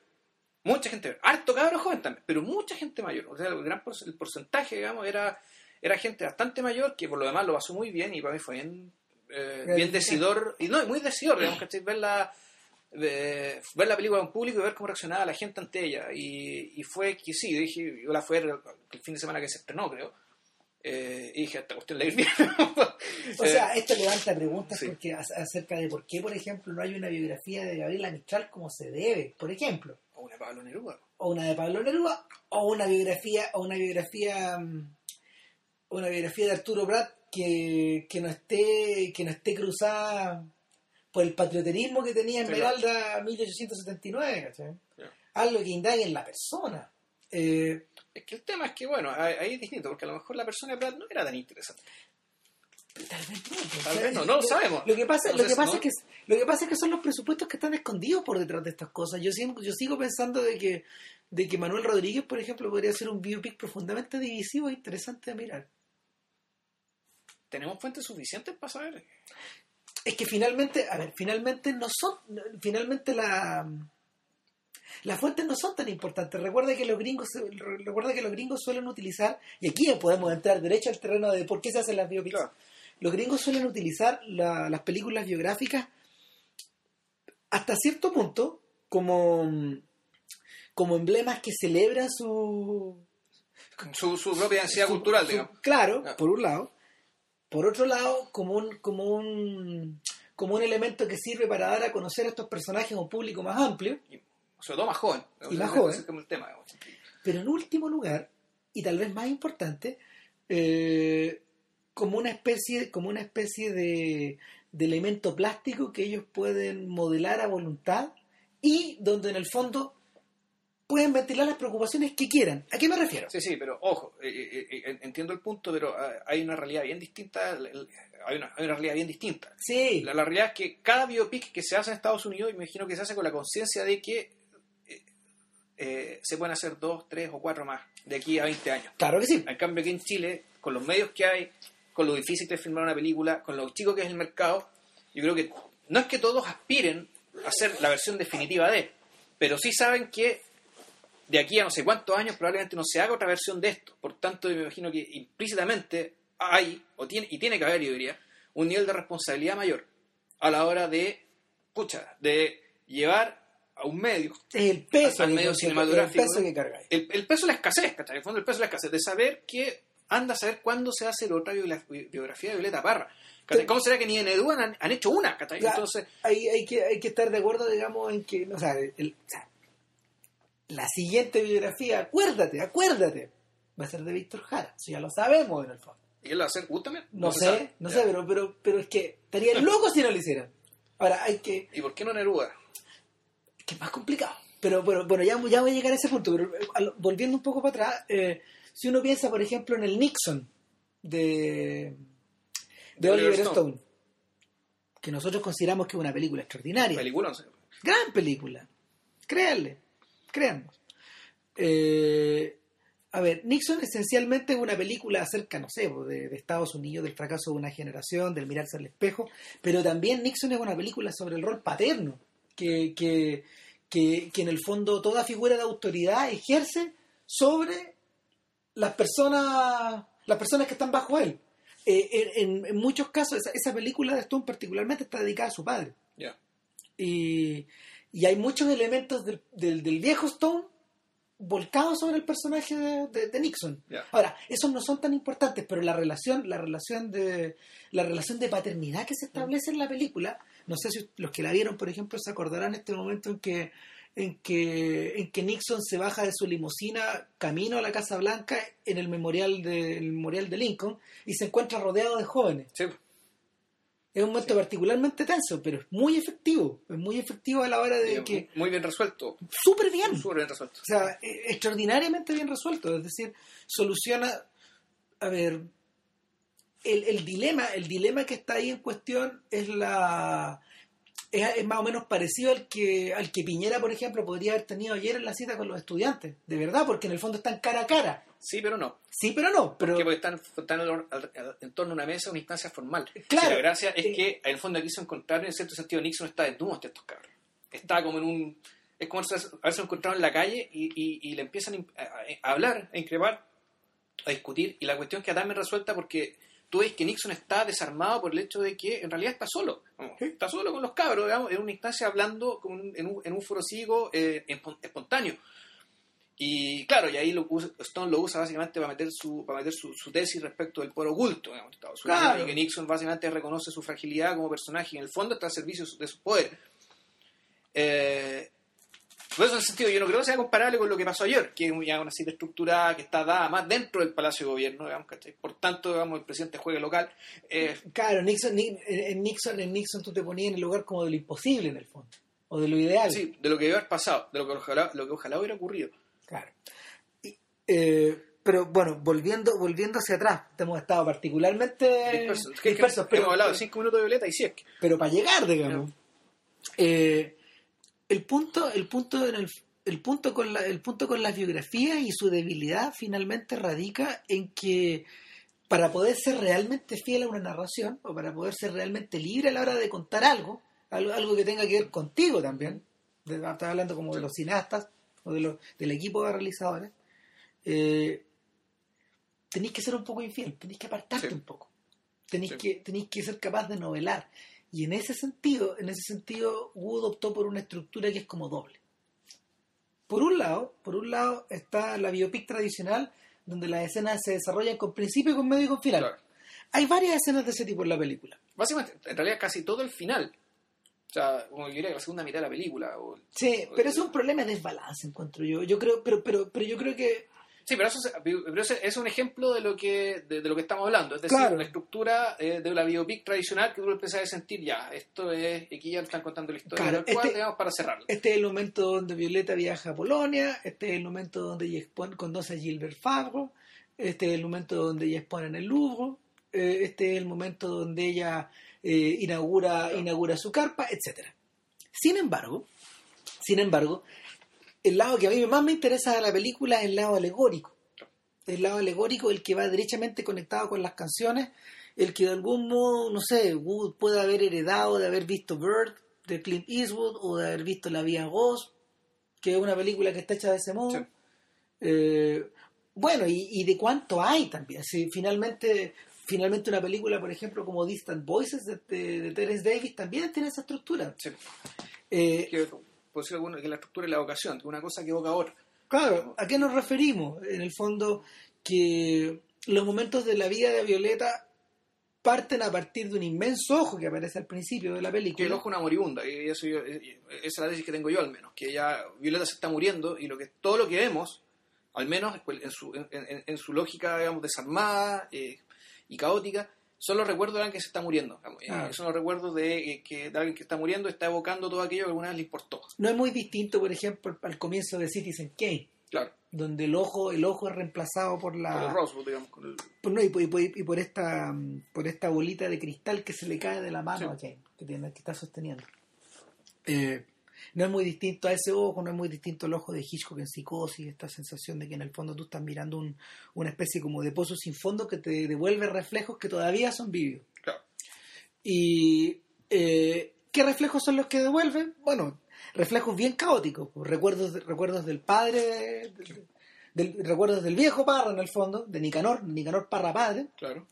Mucha gente mayor. Harto cabros joven también, pero mucha gente mayor. O sea, el gran por- el porcentaje, digamos, era, era gente bastante mayor que por lo demás lo pasó muy bien y para mí fue bien, eh, bien decidor. Y no, y muy decidor, digamos, ¿cachai? Ver la, de- ver la película en público y ver cómo reaccionaba la gente ante ella. Y, y fue que sí, dije, yo la ver el fin de semana que se estrenó, creo. Eh, y dije, esta cuestión la ir bien. (laughs) o sea, esto levanta preguntas sí. porque, ac- acerca de por qué, por ejemplo, no hay una biografía de Gabriela Mistral como se debe, por ejemplo. O una Pablo Neruda. o una de Pablo Neruda o una biografía o una biografía mm, una biografía de Arturo Prat que, que no esté que no esté cruzada por el patrioterismo que tenía. Esmeralda 1879 ¿cachai? Algo que indague en la persona Eh, Es que el tema es que, bueno, ahí es distinto, porque a lo mejor la persona de Brad no era tan interesante. tal vez no pues, Tal vez no, no lo sabemos. lo que pasa lo que pasa ¿no? es que lo que pasa es que son los presupuestos que están escondidos por detrás de estas cosas yo sigo, yo sigo pensando de que de que Manuel Rodríguez por ejemplo podría ser un biopic profundamente divisivo e interesante de mirar ¿Tenemos fuentes suficientes para saber? Es que finalmente, a ver, finalmente no son, finalmente la las fuentes no son tan importantes. Recuerda que los gringos recuerda que los gringos suelen utilizar y aquí podemos entrar derecho al terreno de por qué se hacen las biopics. Claro. Los gringos suelen utilizar la- las películas biográficas hasta cierto punto como como emblemas que celebran su Su, su propia densidad cultural, su- digamos. Claro, Ah. por un lado. Por otro lado, como un, como un como un elemento que sirve para dar a conocer a estos personajes a un público más amplio. Y, sobre todo más joven. Y más joven. el tema. Pero en último lugar, y tal vez más importante, eh, como una especie, como una especie de, de elemento plástico que ellos pueden modelar a voluntad y donde en el fondo pueden ventilar las preocupaciones que quieran. ¿A qué me refiero? Sí, sí, pero ojo, eh, eh, eh, entiendo el punto, pero ah, hay una realidad bien distinta. Hay una, hay una realidad bien distinta. Sí. La, la realidad es que cada biopic que se hace en Estados Unidos, imagino que se hace con la conciencia de que eh, se pueden hacer dos, tres o cuatro más de aquí a 20 años. Claro que sí. En cambio, aquí en Chile, con los medios que hay, con lo difícil que es filmar una película, con lo chico que es el mercado, yo creo que no es que todos aspiren a ser la versión definitiva de, pero sí saben que de aquí a no sé cuántos años probablemente no se haga otra versión de esto. Por tanto, me imagino que implícitamente hay, o tiene, y tiene que haber, yo diría, un nivel de responsabilidad mayor a la hora de, pucha, de llevar a un medio Es el peso, Al medio cinematográfico, el peso que cargáis. el, el peso de la escasez, ¿cachai? En el fondo el peso de la escasez, de saber que anda a saber cuándo se hace la otra biografía de Violeta Parra. ¿Cómo será que ni en Edu han, han hecho una? ¿cachai? Entonces, Hay, hay, que, hay que estar de acuerdo, digamos, en que, o sea, el- o sea, la siguiente biografía, acuérdate, acuérdate, va a ser de Víctor Jara. Eso ya lo sabemos en el fondo. ¿y él lo va a hacer? No, sé, sabe. no sé, pero, pero, pero es que estaría (laughs) loco si no lo hicieran. Ahora, hay que, ¿Y por qué no Neruda? que es más complicado. Pero, pero bueno, ya, ya voy a llegar a ese punto. Pero eh, volviendo un poco para atrás, eh, si uno piensa, por ejemplo, en el Nixon de, de Oliver Stone. que nosotros consideramos que es una película extraordinaria. Película, no sé. Gran película. Créanle. Créannos. Eh, a ver, Nixon esencialmente es una película acerca, no sé, de, de Estados Unidos, del fracaso de una generación, del mirarse al espejo, pero también Nixon es una película sobre el rol paterno, que, que, que, que en el fondo toda figura de autoridad ejerce sobre las personas, las personas que están bajo él. Eh, en, muchos casos, esa, esa película de Stone particularmente está dedicada a su padre. Ya. Y, y hay muchos elementos del, del- del viejo Stone volcados sobre el personaje de, de- de Nixon. Ahora, esos no son tan importantes, pero la relación, la relación de la relación de paternidad que se establece en la película, no sé si los que la vieron, por ejemplo, se acordarán este momento en que en que en que Nixon se baja de su limusina camino a la Casa Blanca en el memorial de, el memorial de Lincoln y se encuentra rodeado de jóvenes. Sí. Es un momento particularmente tenso, pero es muy efectivo. Es muy efectivo a la hora de que. Muy bien resuelto. Súper bien. Súper bien resuelto. O sea, eh, extraordinariamente bien resuelto. Es decir, soluciona. A ver. El, el dilema, el dilema que está ahí en cuestión es la. Es, es más o menos parecido al que, al que Piñera, por ejemplo, podría haber tenido ayer en la cita con los estudiantes. De verdad, porque en el fondo están cara a cara. Sí, pero no. Sí, pero no. Pero, Porque porque están, están al- al- al- en torno a una mesa, una instancia formal. Claro. Sí, la gracia es Eh, que en el fondo aquí se encontraron, en cierto sentido, Nixon está desnudo ante estos cabros. Está como en un... Es como haberse encontrado en la calle y, y- y le empiezan a, a- a hablar, a increpar, a discutir. Y la cuestión queda también resuelta porque tú ves que Nixon está desarmado por el hecho de que en realidad está solo. Como, Está solo con los cabros, digamos, en una instancia hablando en, un- en un, foro cívico eh, espon- espontáneo. Y claro, y ahí lo usa- Stone lo usa básicamente para meter su para meter su, su tesis respecto del poder oculto digamos, de Estados Unidos. Claro. Y que Nixon básicamente reconoce su fragilidad como personaje y en el fondo está al servicio de su poder. Eh, por eso en ese sentido yo no creo que sea comparable con lo que pasó ayer, que es una cita estructurada que está dada más dentro del Palacio de Gobierno, digamos, ¿cachai? Por tanto, digamos, el presidente juegue local. Eh, Claro, Nixon, Ni- en Nixon, en Nixon tú te ponías en el lugar como de lo imposible en el fondo. O de lo ideal. sí, de lo que haber pasado, de lo que ojalá, lo que ojalá hubiera ocurrido. Claro. Y, eh, pero bueno, volviendo, volviendo hacia atrás, hemos estado particularmente Dispersos. Que- que pero, hemos hablado de cinco minutos de Violeta y si es que. pero para llegar, digamos. Eh, el punto, el punto en el, el punto con la, el punto con las biografías y su debilidad finalmente radica en que para poder ser realmente fiel a una narración o para poder ser realmente libre a la hora de contar algo, algo, algo que tenga que ver contigo también, de, estás hablando como de los cineastas o de los, del equipo de realizadores, eh, tenéis que ser un poco infiel, tenéis que apartarte Sí. un poco, tenéis, Sí. que, tenéis que ser capaz de novelar. Y en ese sentido, en ese sentido, Wood optó por una estructura que es como doble. Por un lado, por un lado está la biopic tradicional, donde las escenas se desarrollan con principio, con medio y con final. Claro. Hay varias escenas de ese tipo en la película. Básicamente, en realidad casi todo el final. O sea, como yo diría que la segunda mitad de la película. O, Sí, pero es un problema de desbalance, encuentro yo. Yo creo, pero, pero, pero yo creo que Sí, pero eso, es- pero es un ejemplo de lo que de, de lo que estamos hablando. Es decir, Claro. la estructura eh, de la biopic tradicional que tú empezás a sentir ya. Esto es, aquí ya están contando la historia Claro, cual, este- digamos, para cerrarlo. Este es el momento donde Violeta viaja a Polonia, este es el momento donde ella expone, conoce a Gilbert Favre, este es el momento donde ella expone en el Louvre, eh, este es el momento donde ella eh, inaugura, inaugura su carpa, etcétera. Sin embargo, sin embargo, el lado que a mí más me interesa de la película es el lado alegórico. El lado alegórico, el que va derechamente conectado con las canciones, el que de algún modo, no sé, Wood puede haber heredado de haber visto Bird de Clint Eastwood o de haber visto La Vía Ghost, que es una película que está hecha de ese modo. Sí. Eh, bueno, y, y de cuánto hay también. Si finalmente, finalmente una película, por ejemplo, como Distant Voices de, de, de Terence Davis también tiene esa estructura. Sí. Eh, por decirlo alguno, que la estructura es la vocación, que una cosa que evoca a otra. Claro, ¿a qué nos referimos? En el fondo, que los momentos de la vida de Violeta parten a partir de un inmenso ojo que aparece al principio de la Que película. el ojo es una moribunda, y eso yo- eh, esa es la tesis que tengo yo al menos, que ya Violeta se está muriendo y lo que todo lo que vemos, al menos pues, en su, en, en- en su lógica, digamos, desarmada eh, y caótica, son los recuerdos de alguien que se está muriendo. Eh, Ah. Son los recuerdos de, eh, que, de alguien que está muriendo, está evocando todo aquello que alguna vez le importó. No es muy distinto, por ejemplo, al comienzo de Citizen Kane, Claro, donde el ojo, el ojo es reemplazado por con el la Rosewood, digamos, con el- por, no, y, por, y por- y por esta por esta bolita de cristal que se le cae de la mano Sí. a Kane, que tiene, que está sosteniendo. Eh, no es muy distinto a ese ojo, no es muy distinto al ojo de Hitchcock en psicosis, esta sensación de que en el fondo tú estás mirando un- una especie como de pozo sin fondo que te devuelve reflejos que todavía son vívidos. claro. ¿Y eh, qué reflejos son los que devuelven? Bueno, reflejos bien caóticos, pues, recuerdos, recuerdos del padre, de- de- del, recuerdos del viejo Parra en el fondo, de Nicanor, Nicanor Parra padre, claro.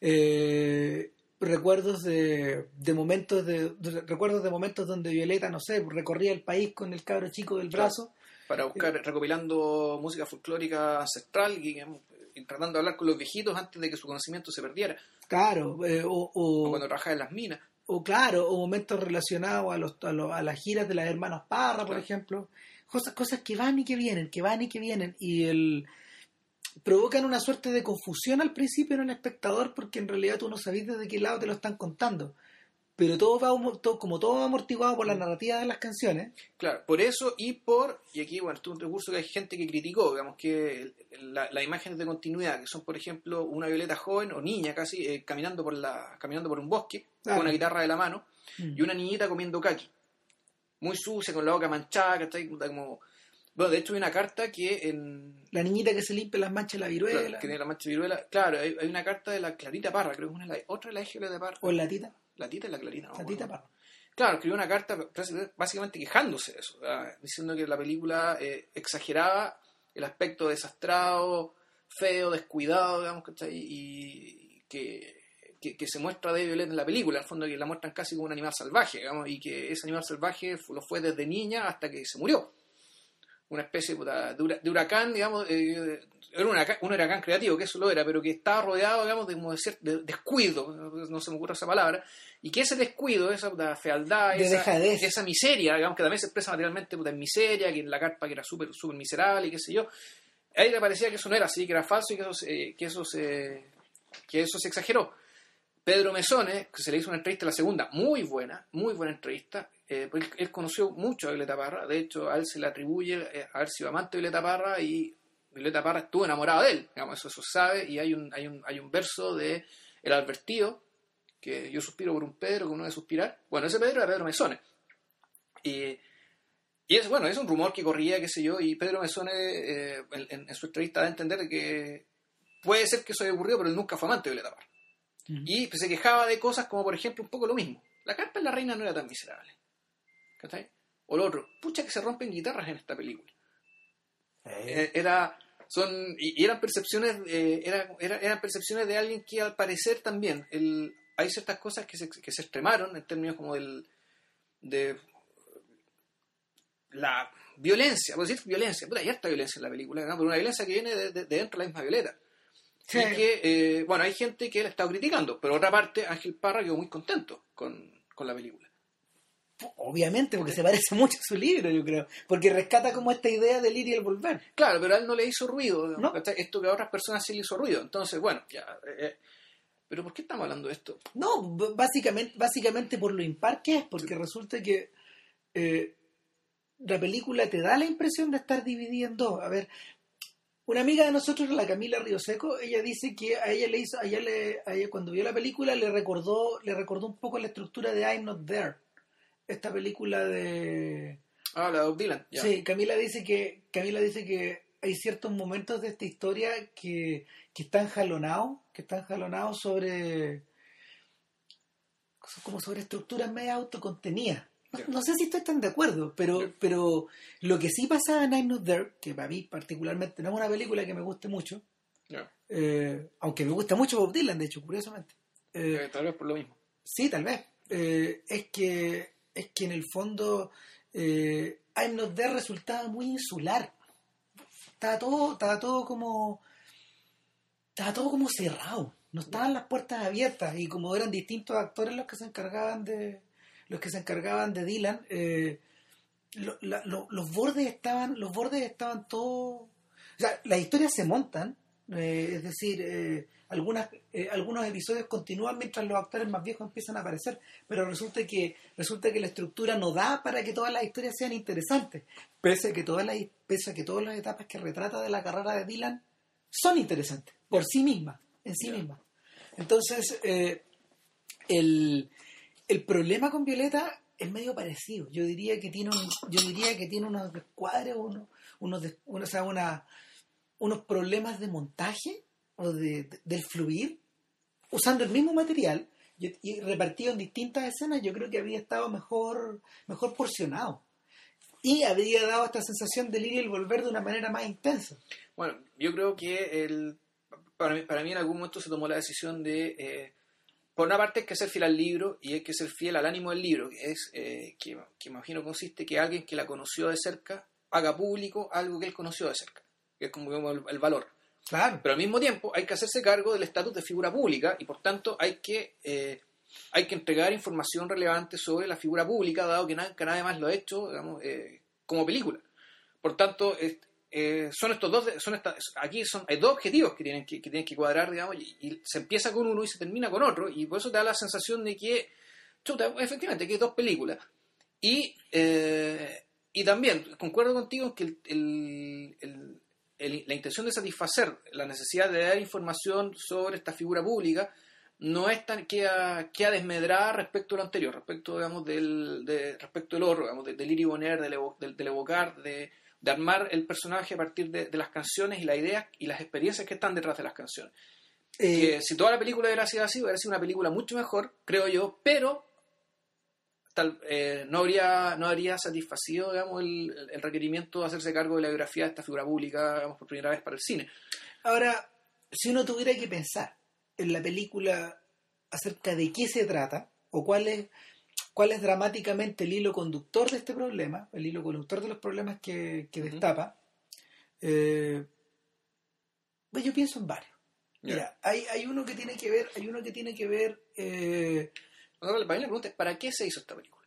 eh, recuerdos de, de momentos de, de- recuerdos de momentos donde Violeta, no sé, recorría el país con el cabro chico del brazo. Para buscar, recopilando música folclórica ancestral y, digamos, y tratando de hablar con los viejitos antes de que su conocimiento se perdiera, Claro, eh, o, o- o cuando trabajaba en las minas. o claro, o momentos relacionados a, los, a, los- a las giras de las hermanas Parra, por ejemplo. Cosas, cosas que van y que vienen, que van y que vienen. Y el provocan una suerte de confusión al principio en el espectador porque en realidad tú no sabes desde qué lado te lo están contando. Pero todo va, todo- como todo va amortiguado por la narrativa de las canciones. Claro, por eso y por, y aquí, bueno, esto es un recurso que hay gente que criticó, digamos que el- la- las imágenes de continuidad, que son, por ejemplo, una violeta joven o niña casi, eh, caminando, por la, caminando por un bosque, Claro. con una guitarra de la mano, Mm. y una niñita comiendo kaki, muy sucia, con la boca manchada, que está como... Bueno, de hecho hay una carta que en... La niñita que se limpia las manchas de la viruela. claro, que tiene la mancha de viruela. Claro, hay, hay una carta de la Clarita Parra, creo que una de la, otra de la hija de Parra. O la tita. La tita y la Clarita, no La tita Parra. Claro, escribió una carta básicamente quejándose de eso, ¿verdad? diciendo que la película eh, exageraba el aspecto desastrado, feo, descuidado, digamos, ¿cachai? Y que, que, que se muestra de Violet en la película, al fondo que la muestran casi como un animal salvaje, digamos, y que ese animal salvaje lo fue desde niña hasta que se murió. Una especie de, hura- de huracán, digamos, eh, era un huracán, un huracán creativo, que eso lo era, pero que estaba rodeado, digamos, de, como de, descuido, no se me ocurre esa palabra, y que ese descuido, esa puta, fealdad, De esa, esa miseria, digamos, que también se expresa materialmente puta, en miseria, que en la carpa que era súper súper miserable y qué sé yo, a ella le parecía que eso no era así, que era falso y que eso, se- que eso, se, que eso se exageró. Pedro Mesones, que se le hizo una entrevista, la segunda, muy buena, muy buena entrevista. Eh, pues él, él conoció mucho a Violeta Parra, de hecho a él se le atribuye eh, haber sido amante de Violeta Parra y Violeta Parra estuvo enamorada de él, digamos, eso, eso sabe, y hay un, hay un, hay un verso de El Advertido, que yo suspiro por un Pedro que uno debe suspirar. Bueno, ese Pedro era Pedro Mesones. Y, y es bueno, es un rumor que corría, qué sé yo, y Pedro Mesones eh, en, su entrevista da a entender que puede ser que eso haya ocurrido, pero él nunca fue amante de Violeta Parra. Y pues, se quejaba de cosas como, por ejemplo, un poco lo mismo. La carpa en la reina no era tan miserable. ¿Cachai? O lo otro, pucha que se rompen guitarras en esta película. Eh, Era, son, y, eran percepciones, eh, era- era- eran percepciones de alguien que al parecer también, el, hay ciertas cosas que se, que se extremaron en términos como del, de la violencia, por decir violencia, puta, hay harta violencia en la película, ¿no? pero una violencia que viene de, de- de dentro de la misma Violeta. Sí. Y que, eh, bueno, hay gente que la está criticando, pero otra parte, Ángel Parra quedó muy contento con, con la película. Obviamente, porque se parece (laughs) mucho a su libro, yo creo. Porque rescata como esta idea del ir y el volver. Claro, pero a él no le hizo ruido. No. Esto que a otras personas sí le hizo ruido. Entonces, bueno, ya. eh, eh, pero ¿por qué estamos hablando de esto? No, básicamente, básicamente por lo impar que es, porque resulta que eh, la película te da la impresión de estar dividida en dos. A ver, una amiga de nosotros, la Camila Rioseco, ella dice que a ella le hizo, a ella le, a ella cuando vio la película le recordó, le recordó un poco la estructura de I'm Not There, esta película de Ah, la de Bob Dylan. Sí, Camila dice que Camila dice que hay ciertos momentos de esta historia que, que están jalonados, que están jalonados sobre como sobre estructuras medio autocontenidas. No, sé si estoy tan de acuerdo, pero, pero lo que sí pasaba en I'm Not There, que para mí particularmente no es una película que me guste mucho, eh, aunque me gusta mucho Bob Dylan, de hecho, curiosamente. Eh, Eh, tal vez por lo mismo. Sí, tal vez. Es que es que en el fondo eh, I'm Not There resultaba muy insular. Estaba todo, estaba todo como estaba todo como cerrado. No estaban las puertas abiertas y como eran distintos actores los que se encargaban de los que se encargaban de Dylan, eh, lo- los bordes estaban los bordes estaban todos, o sea, las historias se montan, eh, es decir, eh, algunas, eh, algunos episodios continúan mientras los actores más viejos empiezan a aparecer, pero resulta que resulta que la estructura no da para que todas las historias sean interesantes, pese a que todas las pese a que todas las etapas que retrata de la carrera de Dylan son interesantes por sí mismas, en sí mismas. Entonces, eh, el, el problema con Violeta es medio parecido. Yo diría que tiene un, yo diría que tiene unos descuadres, unos, unos, des- o sea, una- unos problemas de montaje o de, de- del fluir, usando el mismo material y, y repartido en distintas escenas, yo creo que habría estado mejor, mejor porcionado. Y habría dado esta sensación de ir y el volver de una manera más intensa. Bueno, yo creo que el, para, mí, para mí en algún momento se tomó la decisión de, eh, por una parte hay que ser fiel al libro y hay que ser fiel al ánimo del libro, que es, eh, que, que imagino consiste que alguien que la conoció de cerca haga público algo que él conoció de cerca, que es como el, valor. Claro. Pero al mismo tiempo hay que hacerse cargo del estatus de figura pública y por tanto hay que, eh, hay que entregar información relevante sobre la figura pública, dado que, na- que nadie más lo ha hecho digamos, eh, como película. Por tanto, eh, son estos dos, son estas, aquí son, hay dos objetivos que tienen que, que tienen que cuadrar, digamos, y, y se empieza con uno y se termina con otro, y por eso te da la sensación de que, chuta, efectivamente, que hay dos películas. Y, y también, concuerdo contigo en que el- el- el- el- la intención de satisfacer la necesidad de dar información sobre esta figura pública no es tan queda, queda desmedrada respecto a lo anterior, respecto digamos del de, respecto del otro, digamos, de- del ir y poner, del, evo- del- del evocar, de, de armar el personaje a partir de, de las canciones y las ideas y las experiencias que están detrás de las canciones. Eh, Que si toda la película hubiera sido así, hubiera sido una película mucho mejor, creo yo, pero tal, eh, no habría no habría satisfacido digamos, el, el requerimiento de hacerse cargo de la biografía de esta figura pública digamos, por primera vez para el cine. Ahora, si uno tuviera que pensar en la película acerca de qué se trata o cuál es, cuál es dramáticamente el hilo conductor de este problema, el hilo conductor de los problemas que, que destapa, eh, pues yo pienso en varios. Mira, hay, hay uno que tiene que ver, hay uno que tiene que ver eh, Para mí la pregunta es, ¿para qué se hizo esta película?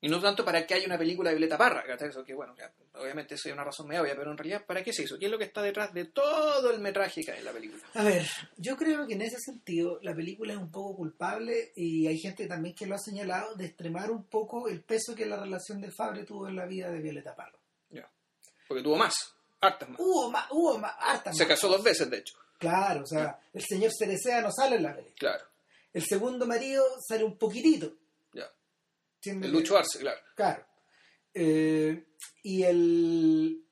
Y no tanto para que haya una película de Violeta Parra. Eso que bueno, ya, obviamente eso es una razón media obvia, pero en realidad, ¿para qué se hizo? ¿Qué es lo que está detrás de todo el metraje que hay en la película? A ver, yo creo que en ese sentido la película es un poco culpable y hay gente también que lo ha señalado de extremar un poco el peso que la relación de Fabre tuvo en la vida de Violeta Parra. Ya. Porque tuvo más, hartas más. Hubo más, hubo más, harta Se más. casó dos veces, de hecho. Claro, o sea, el señor Cerecea no sale en la película. Claro, El segundo marido sale un poquitito. ya. El que- Lucho Arce, claro. Claro. Eh, y el...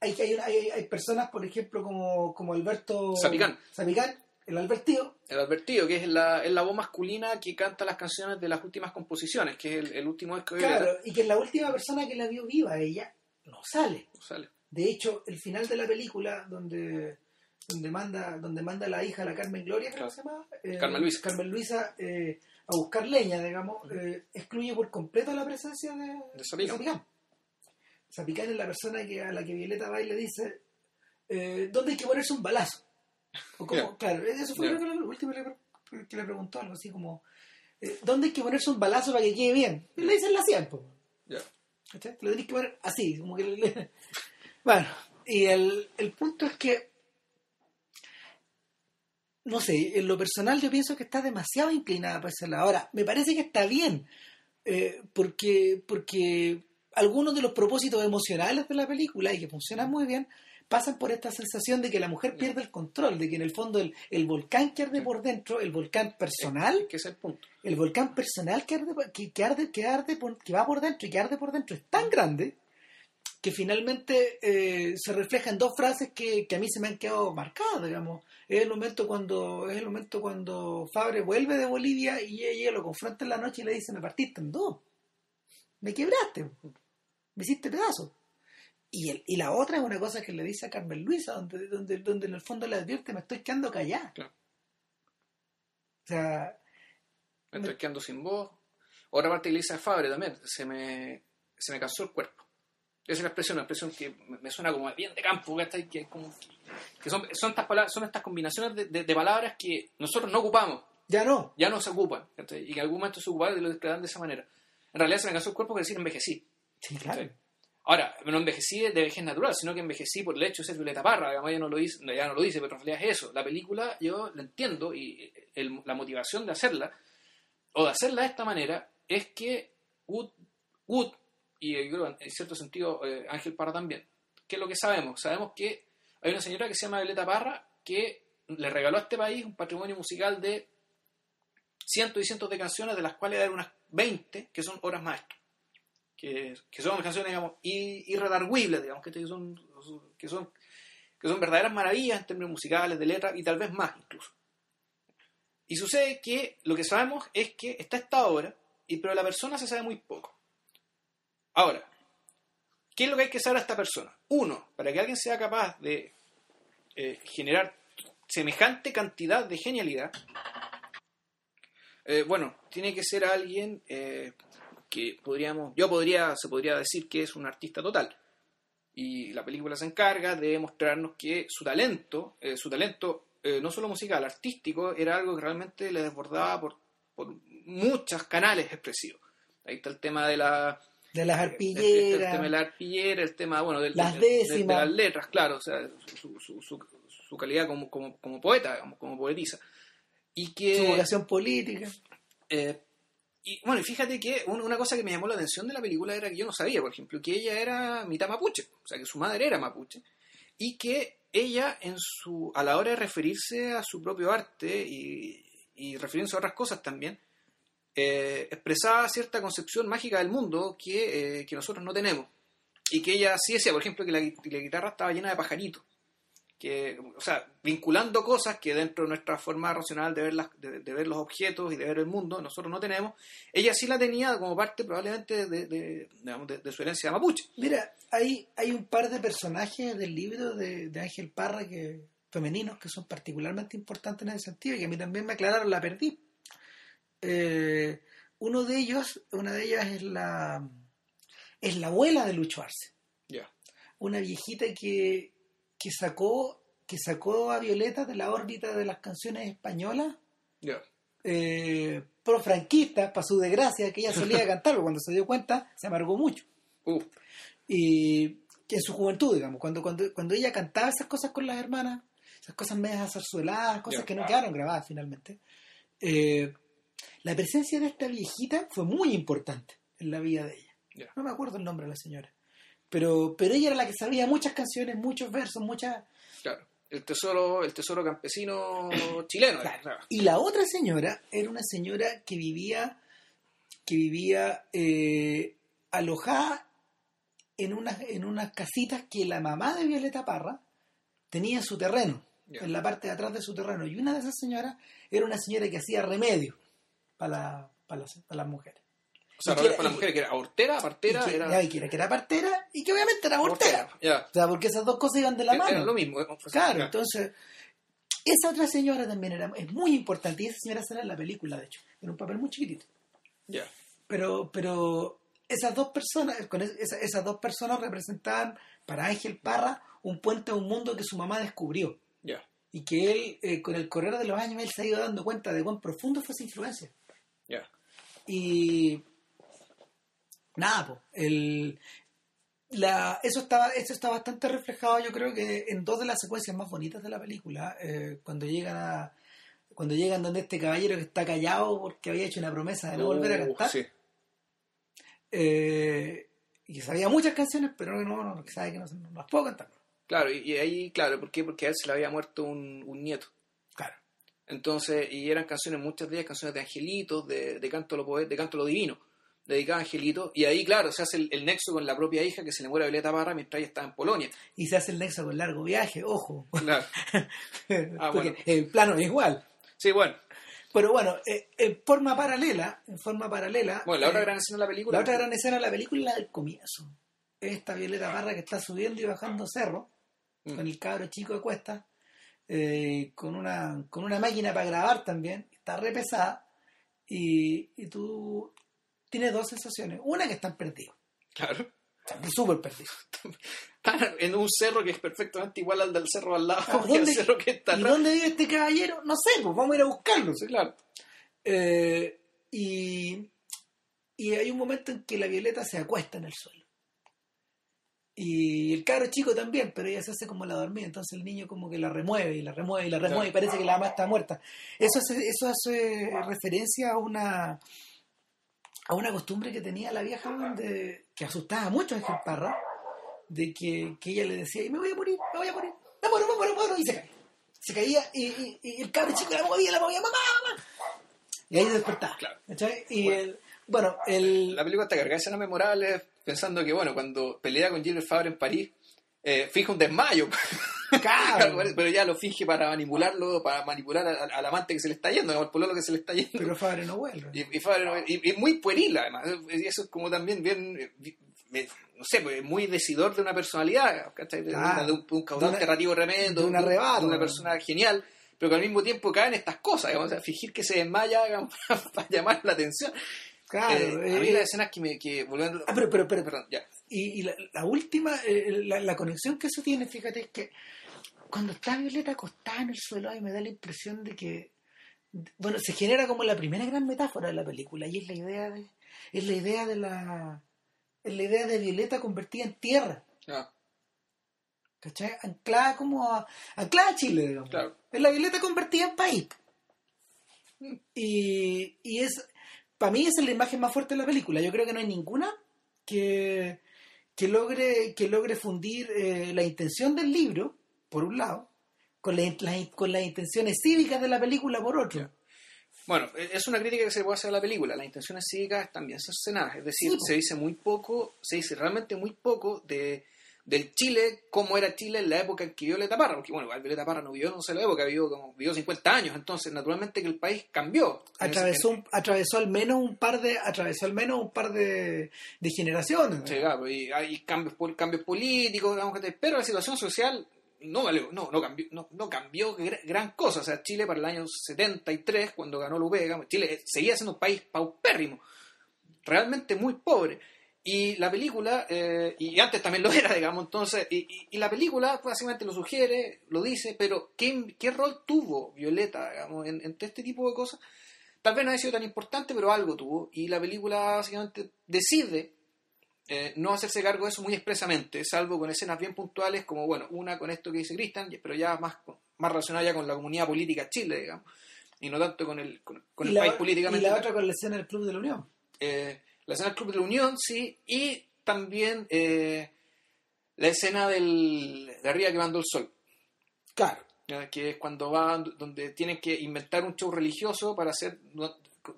Hay, hay, hay, hay personas, por ejemplo, como, como Alberto... Zapicán. Zapicán, el Albertío, El advertido, que es la, es la voz masculina que canta las canciones de las últimas composiciones, que es el, el último disco. Claro, y que es la última persona que la vio viva, ella no sale. Sale. De hecho, el final de la película, donde donde manda donde manda la hija, la Carmen Gloria, creo que se llama. Eh, Carmen Luisa. Carmen Luisa eh, a buscar leña, digamos, eh, excluye por completo la presencia de, De Zapicán. Zapicán. Zapicán es la persona que, a la que Violeta va y le dice, ¿dónde hay que ponerse un balazo? O como, Ya. Claro, eso fue Ya. creo que lo último que le, preguntó, algo así como, ¿dónde hay que ponerse un balazo para que quede bien? Y le dicen la 100, po. Ya. Lo tenés que poner así, como que... le- (laughs) Bueno, y el, el punto es que, no sé, en lo personal yo pienso que está demasiado inclinada para ese lado. Ahora, me parece que está bien, eh, porque, porque algunos de los propósitos emocionales de la película, y que funcionan muy bien, pasan por esta sensación de que la mujer pierde el control, de que en el fondo el, el volcán que arde por dentro, el volcán personal, Que es el punto. el volcán personal que, arde, que, que arde, que, arde por- que va por dentro y que arde por dentro es tan grande que finalmente eh, se refleja en dos frases que, que a mí se me han quedado marcadas, digamos. Es el momento cuando es el momento cuando Fabre vuelve de Bolivia y ella lo confronta en la noche y le dice, me partiste en dos. Me quebraste. Me hiciste pedazos. Y, el- y la otra es una cosa que le dice a Carmen Luisa, donde, donde, donde en el fondo le advierte, me estoy quedando callada. Claro. O sea, Me estoy quedando sin voz. Otra parte que le dice a Fabre también, se me, se me cansó el cuerpo. Esa es una expresión, una expresión que me suena como bien de campo, ¿cachai? que, es como, que son, son, estas palabras, son estas combinaciones de, de- de palabras que nosotros no ocupamos, ya no. ya no se ocupan, ¿cachai? y que en algún momento se ocuparon y lo declaran de esa manera. En realidad se me cansó el cuerpo quiere decir envejecí. Sí, claro. ¿cachai? Ahora, no envejecí de vejez natural, sino que envejecí por el hecho de ser Violeta Parra, digamos, ella no lo dice, ya no lo dice, pero en realidad es eso. La película yo la entiendo y el- la motivación de hacerla, o de hacerla de esta manera, es que Wood, Wood y yo creo en cierto sentido eh, Ángel Parra también, ¿qué es lo que sabemos? Sabemos que hay una señora que se llama Violeta Parra que le regaló a este país un patrimonio musical de cientos y cientos de canciones, de las cuales hay unas 20 que son obras maestras que, son canciones, digamos, irredarguibles, digamos, que son, que son verdaderas maravillas en términos musicales, de letra y tal vez más incluso. Y sucede que lo que sabemos es que está esta obra, y, pero la persona se sabe muy poco. Ahora, ¿qué es lo que hay que saber a esta persona? Uno, para que alguien sea capaz de eh, generar semejante cantidad de genialidad, eh, bueno, tiene que ser alguien eh, que podríamos, yo podría, se podría decir que es un artista total. Y la película se encarga de mostrarnos que su talento, eh, su talento eh, no solo musical, artístico, era algo que realmente le desbordaba por, por muchos canales expresivos. Ahí está el tema de la, De las el, el arpilleras. tema de la arpillera, el tema, bueno, del- Las del- de, décimas. las letras, claro, o sea, su, su, su, su calidad como, como, como poeta, como, como poetisa. Y que, su vocación política. eh, y bueno, y fíjate que un- una cosa que me llamó la atención de la película era que yo no sabía, por ejemplo, que ella era mitad mapuche, o sea, que su madre era mapuche, y que ella, en su, a la hora de referirse a su propio arte y, y referirse a otras cosas también, eh, expresaba cierta concepción mágica del mundo que, eh, que nosotros no tenemos. Y que ella sí decía, por ejemplo, que la, gui- la guitarra estaba llena de pajaritos. Que, o sea, vinculando cosas que dentro de nuestra forma racional de ver, las, de, de ver los objetos y de ver el mundo, nosotros no tenemos. Ella sí la tenía como parte probablemente de, de- de- su herencia mapuche. Mira, hay, hay un par de personajes del libro de, de Ángel Parra que femeninos que son particularmente importantes en ese sentido y que a mí también me aclararon, la perdí. Eh, uno de ellos, una de ellas es la es la abuela de Lucho Arce, una viejita que, que sacó que sacó a Violeta de la órbita de las canciones españolas Ya. eh, pro franquistas, para su desgracia, que ella solía (laughs) cantar, pero cuando se dio cuenta se amargó mucho. Uh, Y que en su juventud, digamos, cuando, cuando, cuando ella cantaba esas cosas con las hermanas, esas cosas medias azarzueladas, cosas que no quedaron grabadas finalmente, eh, la presencia de esta viejita fue muy importante en la vida de ella. No me acuerdo el nombre de la señora. Pero, pero ella era la que sabía muchas canciones, muchos versos, muchas... claro. El tesoro, el tesoro campesino chileno. Claro. o sea, Y la otra señora era una señora que vivía, que vivía eh, alojada en unas, en unas casitas que la mamá de Violeta Parra tenía en su terreno, en la parte de atrás de su terreno. Y una de esas señoras era una señora que hacía remedio para, la- para, las, para las mujeres. O sea, para era- la y- mujer que era hortera, Y partera, que, era. ya, y que era, que era partera y que obviamente era hortera. Ya. O sea, porque esas dos cosas iban de la Era mano. lo mismo. Claro, entonces, esa otra señora también era, es muy importante, y esa señora sale en la película, de hecho, en un papel muy chiquitito. Ya. Pero, pero esas dos personas, con es- esa- esas dos personas representaban para Ángel Parra un puente a un mundo que su mamá descubrió. Ya. Y que él, eh, con el correr de los años, él se ha ido dando cuenta de cuán profundo fue esa influencia. Ya. Y nada, pues, el, la, eso, estaba, eso está bastante reflejado, yo creo que en dos de las secuencias más bonitas de la película, eh, cuando llegan a cuando llegan donde este caballero que está callado porque había hecho una promesa de no volver a Uh, cantar. sí. Eh, y sabía muchas canciones, pero no, no, sabe que no, no las puedo cantar. Claro, y, y ahí, claro, ¿por qué? Porque a él se le había muerto un, un nieto. Entonces, y eran canciones, muchas de ellas canciones de angelitos, de, de canto lo de canto lo divino, dedicadas a angelitos, y ahí, claro, se hace el, el nexo con la propia hija que se le muere a Violeta Parra mientras ella estaba en Polonia. Y se hace el nexo con largo viaje, ojo. Claro. (laughs) Ah, porque bueno. el plano es igual. Sí, bueno. Pero bueno, eh, en forma paralela, en forma paralela. Bueno, la otra eh, gran escena de la película. la otra gran escena de la película es la del comienzo. Esta Violeta Parra que está subiendo y bajando cerro, Mm. con el cabro chico de cuesta, eh, con, una, con una máquina para grabar también, está re pesada, y, y tú tienes dos sensaciones. Una que están perdidos, Claro. están súper perdidos. Están en un cerro que es perfectamente igual al del cerro al lado, Ah, (laughs) y ¿dónde- cerro que está ¿Y dónde vive este caballero? No sé, pues vamos a ir a buscarlo. Sí, claro. Eh, y, y hay un momento en que la Violeta se acuesta en el suelo. Y el cabro chico también, pero ella se hace como la dormida, entonces el niño como que la remueve y la remueve y la remueve y parece que la mamá está muerta. Eso hace, eso hace referencia a una a una costumbre que tenía la vieja donde, que asustaba mucho a Ángel Parra, de que, que ella le decía, y me voy a morir, me voy a morir, me muero, me muero, me muero, y se cae. Se caía y, y- y el cabro chico la movía, la movía, mamá, mamá. Y ahí despertaba. Claro. Y Bueno. el, bueno, el, La película está cargada de escenas memorables, pensando que, bueno, cuando pelea con Gilbert Fabre en París, eh, finge un desmayo. (laughs) Claro. pero ya lo finge para manipularlo, para manipular al, al amante que se le está yendo, al pololo que se le está yendo. pero Fabre no vuelve. Y, y Fabre no- y- y muy pueril, además. Y eso es como también bien, eh, no sé, pues, muy decidor de una personalidad, ¿cachai? De, Claro. una- de un, un caudal De una- narrativo tremendo, de un un- arrebato, de una persona genial, pero que al mismo tiempo caen estas cosas, digamos, o sea, fingir que se desmaya (laughs) digamos, para, llamar la atención. Claro. Eh, a mí eh, las escenas que me... Que, volviendo, ah, pero, pero, pero, perdón, ya. Y, y la, la última, eh, la, la conexión que eso tiene, fíjate, es que cuando está Violeta acostada en el suelo, a mí me da la impresión de que, bueno, se genera como la primera gran metáfora de la película, y es la idea de, es la idea de la, es la idea de Violeta convertida en tierra, Ah, ¿cachai? Anclada como a, anclada a Chile, digamos. Claro. Es la Violeta convertida en país. Y, y es, para mí esa es la imagen más fuerte de la película. Yo creo que no hay ninguna que, que logre, que logre fundir eh, la intención del libro, por un lado, con, la- la- con las intenciones cívicas de la película, por otro. Bueno, eh, es una crítica que se puede hacer a la película. Las intenciones cívicas están bien cercenadas. Es decir, Sí, se dice muy poco, se dice realmente muy poco de del Chile, cómo era Chile en la época en que Violeta Parra. Porque, bueno, Violeta Parra no vivió en la época, vivió, como, vivió 50 años. Entonces, naturalmente que el país cambió. Atravesó, un- atravesó al menos un par de, atravesó al menos un par de, de generaciones. Sí, claro, y hay cambios, cambios políticos, digamos, pero la situación social no no, no cambió, no, no cambió gra- gran cosa. O sea, Chile para el año 73, cuando ganó digamos, Chile seguía siendo un país paupérrimo, realmente muy pobre. Y la película, eh, y antes también lo era, (laughs) digamos, entonces, y, y- y la película pues, básicamente lo sugiere, lo dice, pero ¿qué, qué rol tuvo Violeta, digamos, en, en este tipo de cosas? Tal vez no haya sido tan importante, pero algo tuvo. Y la película básicamente decide eh, no hacerse cargo de eso muy expresamente, salvo con escenas bien puntuales, como, bueno, una con esto que dice Cristian, pero ya más, más relacionada ya con la comunidad política Chile, digamos, y no tanto con el, con, con y, el la, país y políticamente. la otra con la escena del Club de la Unión. Eh, la escena del Club de la Unión, sí, y también eh, la escena del, de arriba que mandó el sol. Claro. ¿ya? que es cuando van, donde tienen que inventar un show religioso para hacer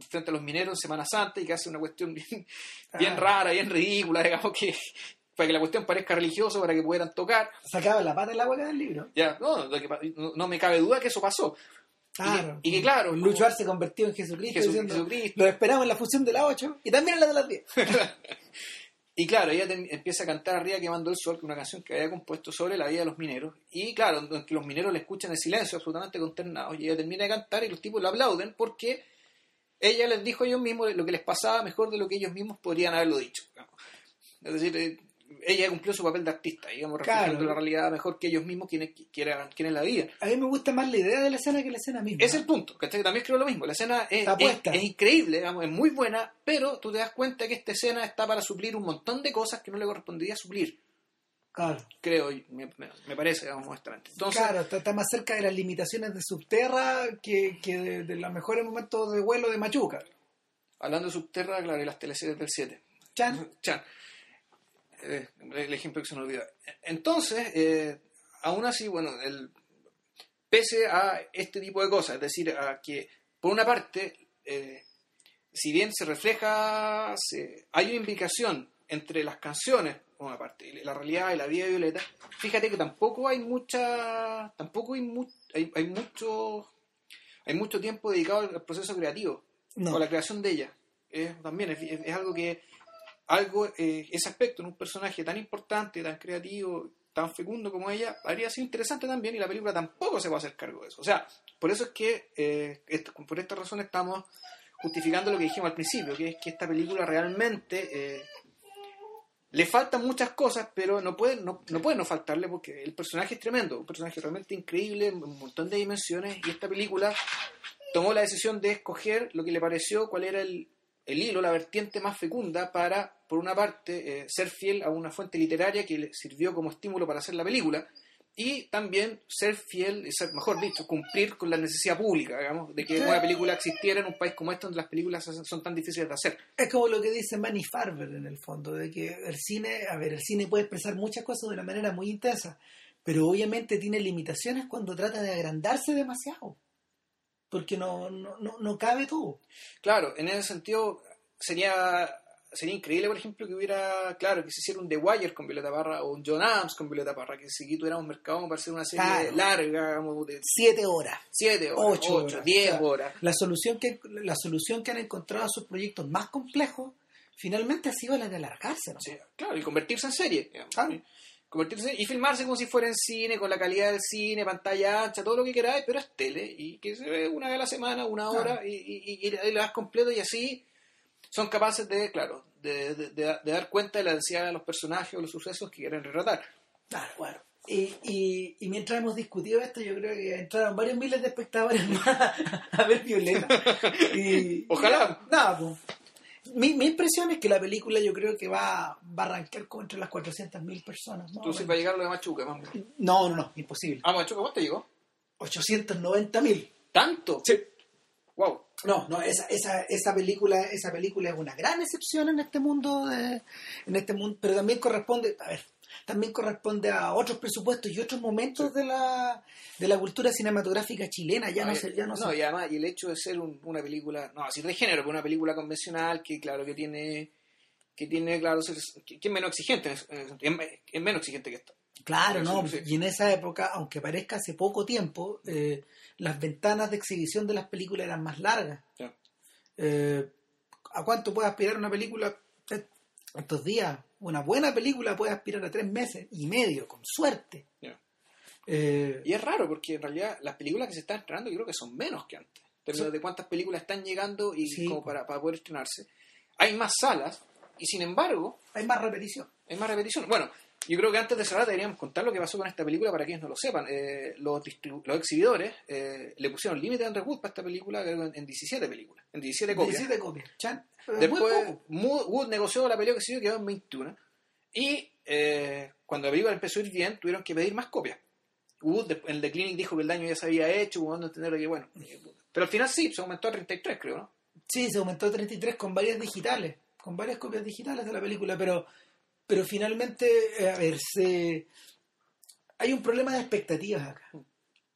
frente a los mineros en Semana Santa y que hace una cuestión bien, bien Ah. rara, bien ridícula, digamos que para que la cuestión parezca religioso, para que pudieran tocar. Sacaba la pata del agua del libro. Ya, no, que no, no me cabe duda que eso pasó. Claro. y que, claro, Lucho Arce se convirtió en Jesucristo diciendo, Jesucristo. lo esperamos en la fusión de las 8 y también en la de las 10. (laughs) Y claro, ella empieza a cantar arriba quemando el sol, que es una canción que había compuesto sobre la vida de los mineros. Y claro, que los mineros le escuchan en silencio, absolutamente consternados. Y ella termina de cantar y los tipos la aplauden porque ella les dijo a ellos mismos lo que les pasaba mejor de lo que ellos mismos podrían haberlo dicho. Es decir, eh, ella cumplió su papel de artista, digamos, Claro. reflejando la realidad mejor que ellos mismos quienes quieran, quienes la viven. A mí me gusta más la idea de la escena que la escena misma. Es el punto, ¿cachai? También creo lo mismo. La escena es, es, es increíble, digamos, es muy buena, pero tú te das cuenta que esta escena está para suplir un montón de cosas que no le correspondería suplir, Claro, creo, me, me- parece, digamos, honestamente. Entonces, claro está, está más cerca de las limitaciones de Subterra que, que de, de los mejores momentos de vuelo de Machuca. hablando de Subterra, claro, y las teleseries del 7. Chan, Chan. Eh, el ejemplo que se me olvidó. Entonces, eh, aún así, bueno, el, pese a este tipo de cosas, es decir, a que, por una parte, eh, si bien se refleja, se- hay una implicación entre las canciones, por una parte, la realidad y la vida de Violeta, fíjate que tampoco hay mucha, tampoco hay, mu- hay, hay mucho, hay mucho tiempo dedicado al proceso creativo no. o la creación de ella. Es, también es, es- es algo que, algo, eh, ese aspecto en un personaje tan importante, tan creativo, tan fecundo como ella, habría sido interesante también y la película tampoco se va a hacer cargo de eso. O sea, por eso es que, eh, por esta razón estamos justificando lo que dijimos al principio, que es que esta película realmente eh, le faltan muchas cosas, pero no puede no, no puede no faltarle porque el personaje es tremendo, un personaje realmente increíble, un montón de dimensiones y esta película tomó la decisión de escoger lo que le pareció cuál era el, el hilo, la vertiente más fecunda para, por una parte, eh, ser fiel a una fuente literaria que le sirvió como estímulo para hacer la película y también ser fiel, mejor dicho, cumplir con la necesidad pública, digamos, de que una película existiera en un país como este donde las películas son son tan difíciles de hacer. Es como lo que dice Manny Farber en el fondo, de que el cine, a ver, el cine puede expresar muchas cosas de una manera muy intensa, pero obviamente tiene limitaciones cuando trata de agrandarse demasiado, porque no, no, no, no cabe todo. Claro, en ese sentido sería sería increíble, por ejemplo, que hubiera, claro, que se hiciera un The Wire con Violeta Parra o un John Adams con Violeta Parra, que si tuviéramos mercado como para hacer una serie Claro. larga, digamos, de Siete horas. 7 horas, Ocho 8, horas, 10 claro. horas. La solución, que, la solución que han encontrado a sus proyectos más complejos finalmente ha sido la de alargarse. ¿no? Sí, claro, y convertirse en serie. digamos. Claro. Convertirse y filmarse como si fuera en cine, con la calidad del cine, pantalla ancha, todo lo que queráis, pero es tele y que se ve una vez a la semana, una Claro. hora y, y, y, y lo das completo y así son capaces de, claro, de, de- de- de dar cuenta de la densidad de los personajes o los sucesos que quieren retratar. Claro, bueno. Y, y, y mientras hemos discutido esto, yo creo que entraron varios miles de espectadores (laughs) más a ver Violeta. (laughs) Ojalá. nada, pues. Mi, mi impresión es que la película yo creo que va, va a arrancar como entre las 400.000 personas. ¿no? Tú sí para llegar a lo de Machuca, no, no, no, imposible. Ah, Machuca, ¿cuánto llegó? 890.000. ¿Tanto? Sí. Wow. No, no, esa, esa, esa película, esa película es una gran excepción en este mundo de, en este mundo, pero también corresponde, a ver, también corresponde a otros presupuestos y otros momentos de la, de la cultura cinematográfica chilena, ya no, y- sé, ya no, no, sé. y además, y el hecho de ser un- una película, no, así de género, pero una película convencional que, claro, que tiene, que tiene, claro, que, que es menos exigente, es, menos exigente que esta. Claro, no, y en esa época, aunque parezca hace poco tiempo, eh, las ventanas de exhibición de las películas eran más largas. Eh, ¿A cuánto puede aspirar una película estos días? Una buena película puede aspirar a tres meses y medio, con suerte. Eh, Y es raro porque en realidad las películas que se están estrenando yo creo que son menos que antes. Sí. de cuántas películas están llegando y Sí. como para, para poder estrenarse. Hay más salas y sin embargo hay más repetición. hay más repetición. Bueno, yo creo que antes de cerrar deberíamos contar lo que pasó con esta película para quienes no lo sepan. Eh, los, exhibidores eh, le pusieron límite a Andrew Wood para esta película en, en 17 películas, en 17 copias. 17 copias. Chan, muy Después. Wood, negoció la película que se dio, quedó en 21. Y eh, cuando la película empezó a ir bien, tuvieron que pedir más copias. Wood en The Clinic dijo que el daño ya se había hecho, dando a entender que bueno. eh, Pero al final sí, se aumentó a 33, creo, ¿no? Sí, se aumentó a 33 con varias digitales, con varias copias digitales de la película, pero, pero finalmente, eh, a ver, se... hay un problema de expectativas acá.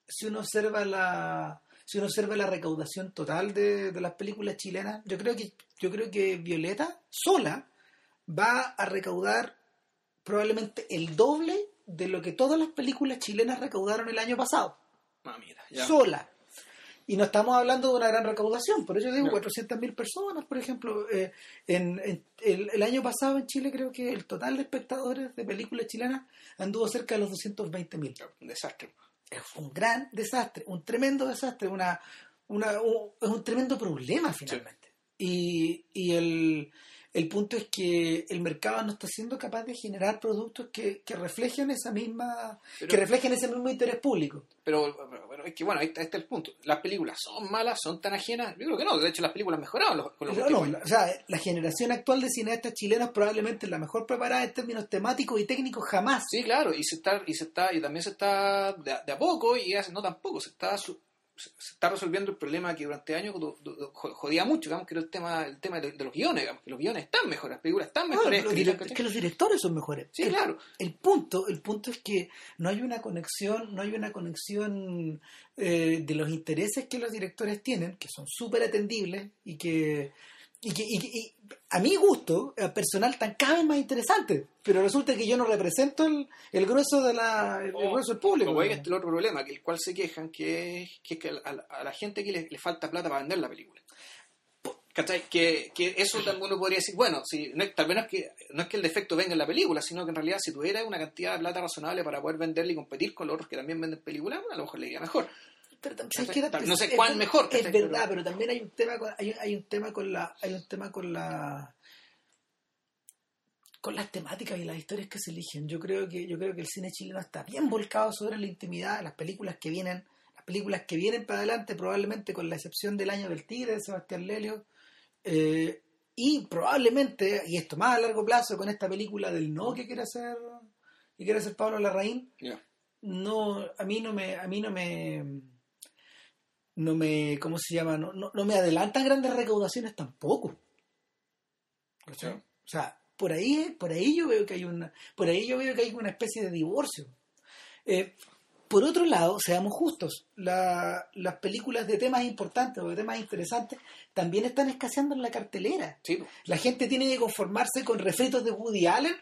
Si uno observa la, si uno observa la recaudación total de, de las películas chilenas, yo creo que, yo creo que Violeta sola va a recaudar probablemente el doble de lo que todas las películas chilenas recaudaron el año pasado Ah, mira, ya. sola. Y no estamos hablando de una gran recaudación, por eso digo No. 400.000 personas, por ejemplo. eh, en, en- el, el año pasado en Chile creo que el total de espectadores de películas chilenas anduvo cerca de los 220.000. Un desastre. Es un gran desastre, un tremendo desastre, una, una, un- es un tremendo problema finalmente. Y, y el, El punto es que el mercado no está siendo capaz de generar productos que, que reflejen esa misma, Pero- que reflejen ese mismo interés público. Pero, pero, bueno, es que bueno, ahí está, ahí está el punto. Las películas son malas, son tan ajenas. Yo creo que no, de hecho las películas mejoraron los, con los Pero no, últimos la- años. o sea, la generación actual de cineastas chilenos probablemente es la mejor preparada en términos temáticos y técnicos jamás. Sí, claro, y se está, y se está, y también se está de, a- de a poco, y hace, no tampoco, se está su- se está resolviendo el problema que durante años jodía mucho, digamos, que era el tema, el tema de, los guiones, digamos, que los guiones están mejores, las películas están No, mejores escritas, ¿cachai? es que los directores son mejores. Sí, el, claro. el punto, el punto es que no hay una conexión, no hay una conexión eh, de los intereses que los directores tienen, que son súper atendibles y que, y que y- y a mi gusto eh, personal tan cada vez más interesante. Pero resulta que yo no represento el, el grueso de la, el, el O- grueso del público. O este el otro problema, que el cual se quejan, que es que, que a, la, a la gente que le, le falta plata para vender la película. ¿Cachai? Que, que eso también uno podría decir, bueno, si, no, tal vez no es, que, no es que el defecto venga en la película, sino que en realidad si tuviera una cantidad de plata razonable para poder venderla y competir con los otros que también venden películas, bueno, a lo mejor le iría mejor. No sé Es- cuál es- mejor, Es verdad, Pero- pero también hay un tema con, hay, hay un tema con la hay un tema con la con las temáticas y las historias que se eligen. Yo creo que yo creo que el cine chileno está bien volcado sobre la intimidad, las películas que vienen, las películas que vienen para adelante probablemente con la excepción del año del tigre de Sebastián Lelio eh, y probablemente y esto más a largo plazo con esta película del no que quiere hacer que quiere hacer Pablo Larraín no a mí no me a mí no me no me cómo se llama no, no, no me adelantan grandes recaudaciones tampoco. O sea por ahí por ahí yo veo que hay una por ahí yo veo que hay una especie de divorcio. Eh, por otro lado seamos justos la- las películas de temas importantes o de temas interesantes también están escaseando en la cartelera. Sí, la gente tiene que conformarse con refritos de Woody Allen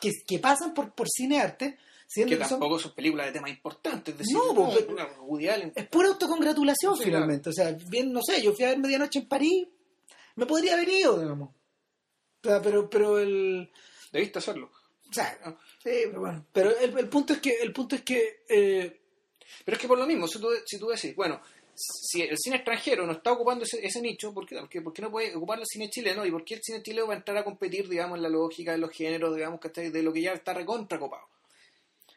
que, que pasan por, por cine arte, siendo que que tampoco son películas de temas importantes. Es decir, No, una Woody Allen. es pura autocongratulación Sí, finalmente. O sea, bien, no sé, yo fui a ver Medianoche en París, me podría haber ido, digamos. O sea, pero, pero el... Debiste hacerlo. O sea, sí, pero bueno. Pero el, el punto es que, el punto es que eh, Pero es que por lo mismo, si tú, si tú decís, bueno, si el cine extranjero no está ocupando ese, ese nicho, ¿por qué, ¿Por qué- por qué no puede ocupar el cine chileno? ¿Y por qué el cine chileno va a entrar a competir, digamos, en la lógica de los géneros, digamos, ¿cachai? de lo que ya está recontra copado?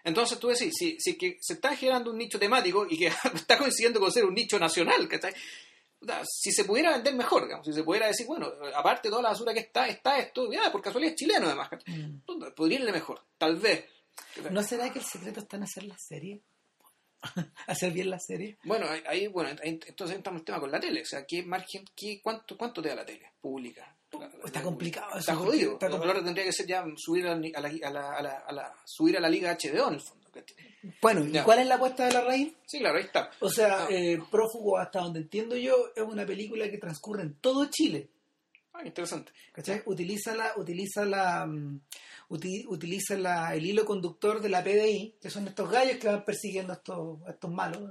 Entonces tú decís, si, si que se está generando un nicho temático y que (laughs) está coincidiendo con ser un nicho nacional, ¿cachai? Si se pudiera vender mejor, digamos, si se pudiera decir, bueno, aparte de toda la basura que está, está esto, ya, por casualidad es chileno además. Mm. Podría irle mejor, tal vez. ¿no será que el secreto está en hacer la serie? (laughs) hacer bien la serie. Bueno, ahí- bueno, ahí- entonces entramos en el tema con la tele. O sea, ¿qué margen, qué, cuánto, cuánto te da la tele pública? Está complicado Está eso, jodido. está. Ahora tendría que ser ya subir a la, a la, a la, a la- a la- subir a la liga HBO en el fondo. Bueno, ¿y Ya. cuál es la apuesta de la raíz? Sí, claro, ahí está. O sea, Ah. eh, Prófugo, hasta donde entiendo yo, es una película que transcurre en todo Chile. Ah, interesante. ¿Cachai? Utiliza la, utiliza la, mm, uti- utiliza la, el hilo conductor de la PDI, que son estos gallos que van persiguiendo a estos, a estos malos,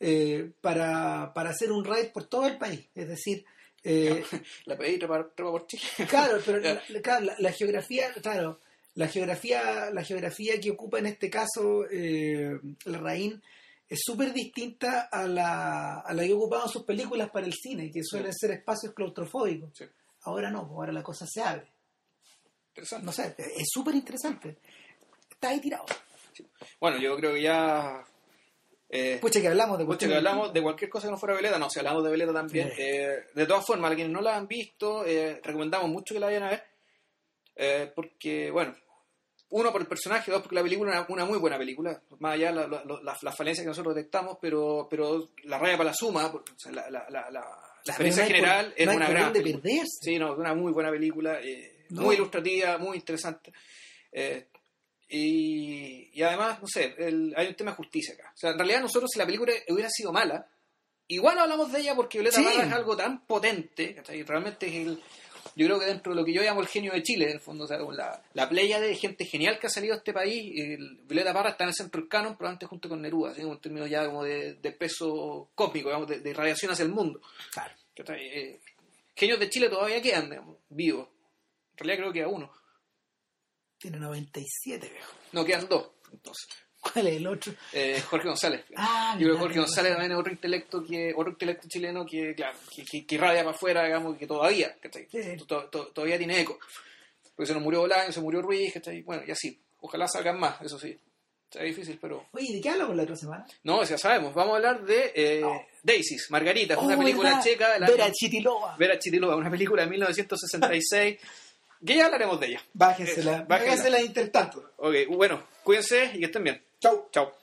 eh, para, para hacer un raid por todo el país. Es decir, eh, (laughs) La pedí trepa, trepa por Chile. claro, pero (laughs) la, la- geografía, claro, la geografía, la geografía que ocupa en este caso eh, el Raín es súper distinta a la, a la que ocupaban sus películas para el cine, que suelen ser espacios claustrofóbicos. Sí. Ahora no, pues ahora la cosa se abre. Interesante. No sé, es súper interesante. Está ahí tirado. Bueno, yo creo que ya. Eh, Pucha, que hablamos de Pucha, que hablamos de cualquier cosa que no fuera Veleta, no, si hablamos de Veleta también. Sí. Eh, de todas formas, a quienes no la han visto, eh, recomendamos mucho que la vayan a ver. eh, porque, bueno, uno por el personaje, dos porque la película es una, una muy buena película, más allá de la- la- la- las falencias que nosotros detectamos, pero, pero la raya para la suma, porque, o sea, la, la, la, la- la Claro, experiencia no hay por- general es no una gran perderse. Sí, no, es una muy buena película, eh, No. muy ilustrativa, muy interesante. Eh, y, y además, no sé, el- hay un tema de justicia acá. O sea, en realidad nosotros si la película hubiera sido mala, igual hablamos de ella porque Violeta Sí. Parra es algo tan potente, ¿cachai? realmente es el... Yo creo que dentro de lo que yo llamo el genio de Chile, en el fondo, o sea, con la, la playa de gente genial que ha salido a este país, el Violeta Parra está en el centro del canon, probablemente junto con Neruda, ¿sí? en términos ya como de, de peso cósmico, digamos, de, de irradiación hacia el mundo. Claro. Eh, genios de Chile todavía quedan, digamos, vivos. En realidad creo que a uno. Tiene 97, viejo. No, quedan dos, entonces. ¿Cuál es el otro? Eh, Jorge González. (laughs) Ah, Yo creo que Jorge. González también es otro intelecto que otro intelecto chileno que, claro, que, que, que irradia para afuera, digamos, que todavía, ¿cachai? Sí. To- to- todavía tiene eco. Porque se nos murió Bolaño, se murió Ruiz, ¿cachai? Bueno, y así. Ojalá salgan más, eso sí. Está difícil, pero... Oye, ¿de qué hablamos la otra semana? No, ya sabemos. Vamos a hablar de eh, Daisies, Margarita. Una Oh, película ¿verdad? checa de la... Vera Chitilova. Vera Chitilova, una película de 1966. (laughs) que ya hablaremos de ella. Bájensela. Eh, bájenla. Bájensela intertanto. Ok, bueno, cuídense y que estén bien. Chau. Chao.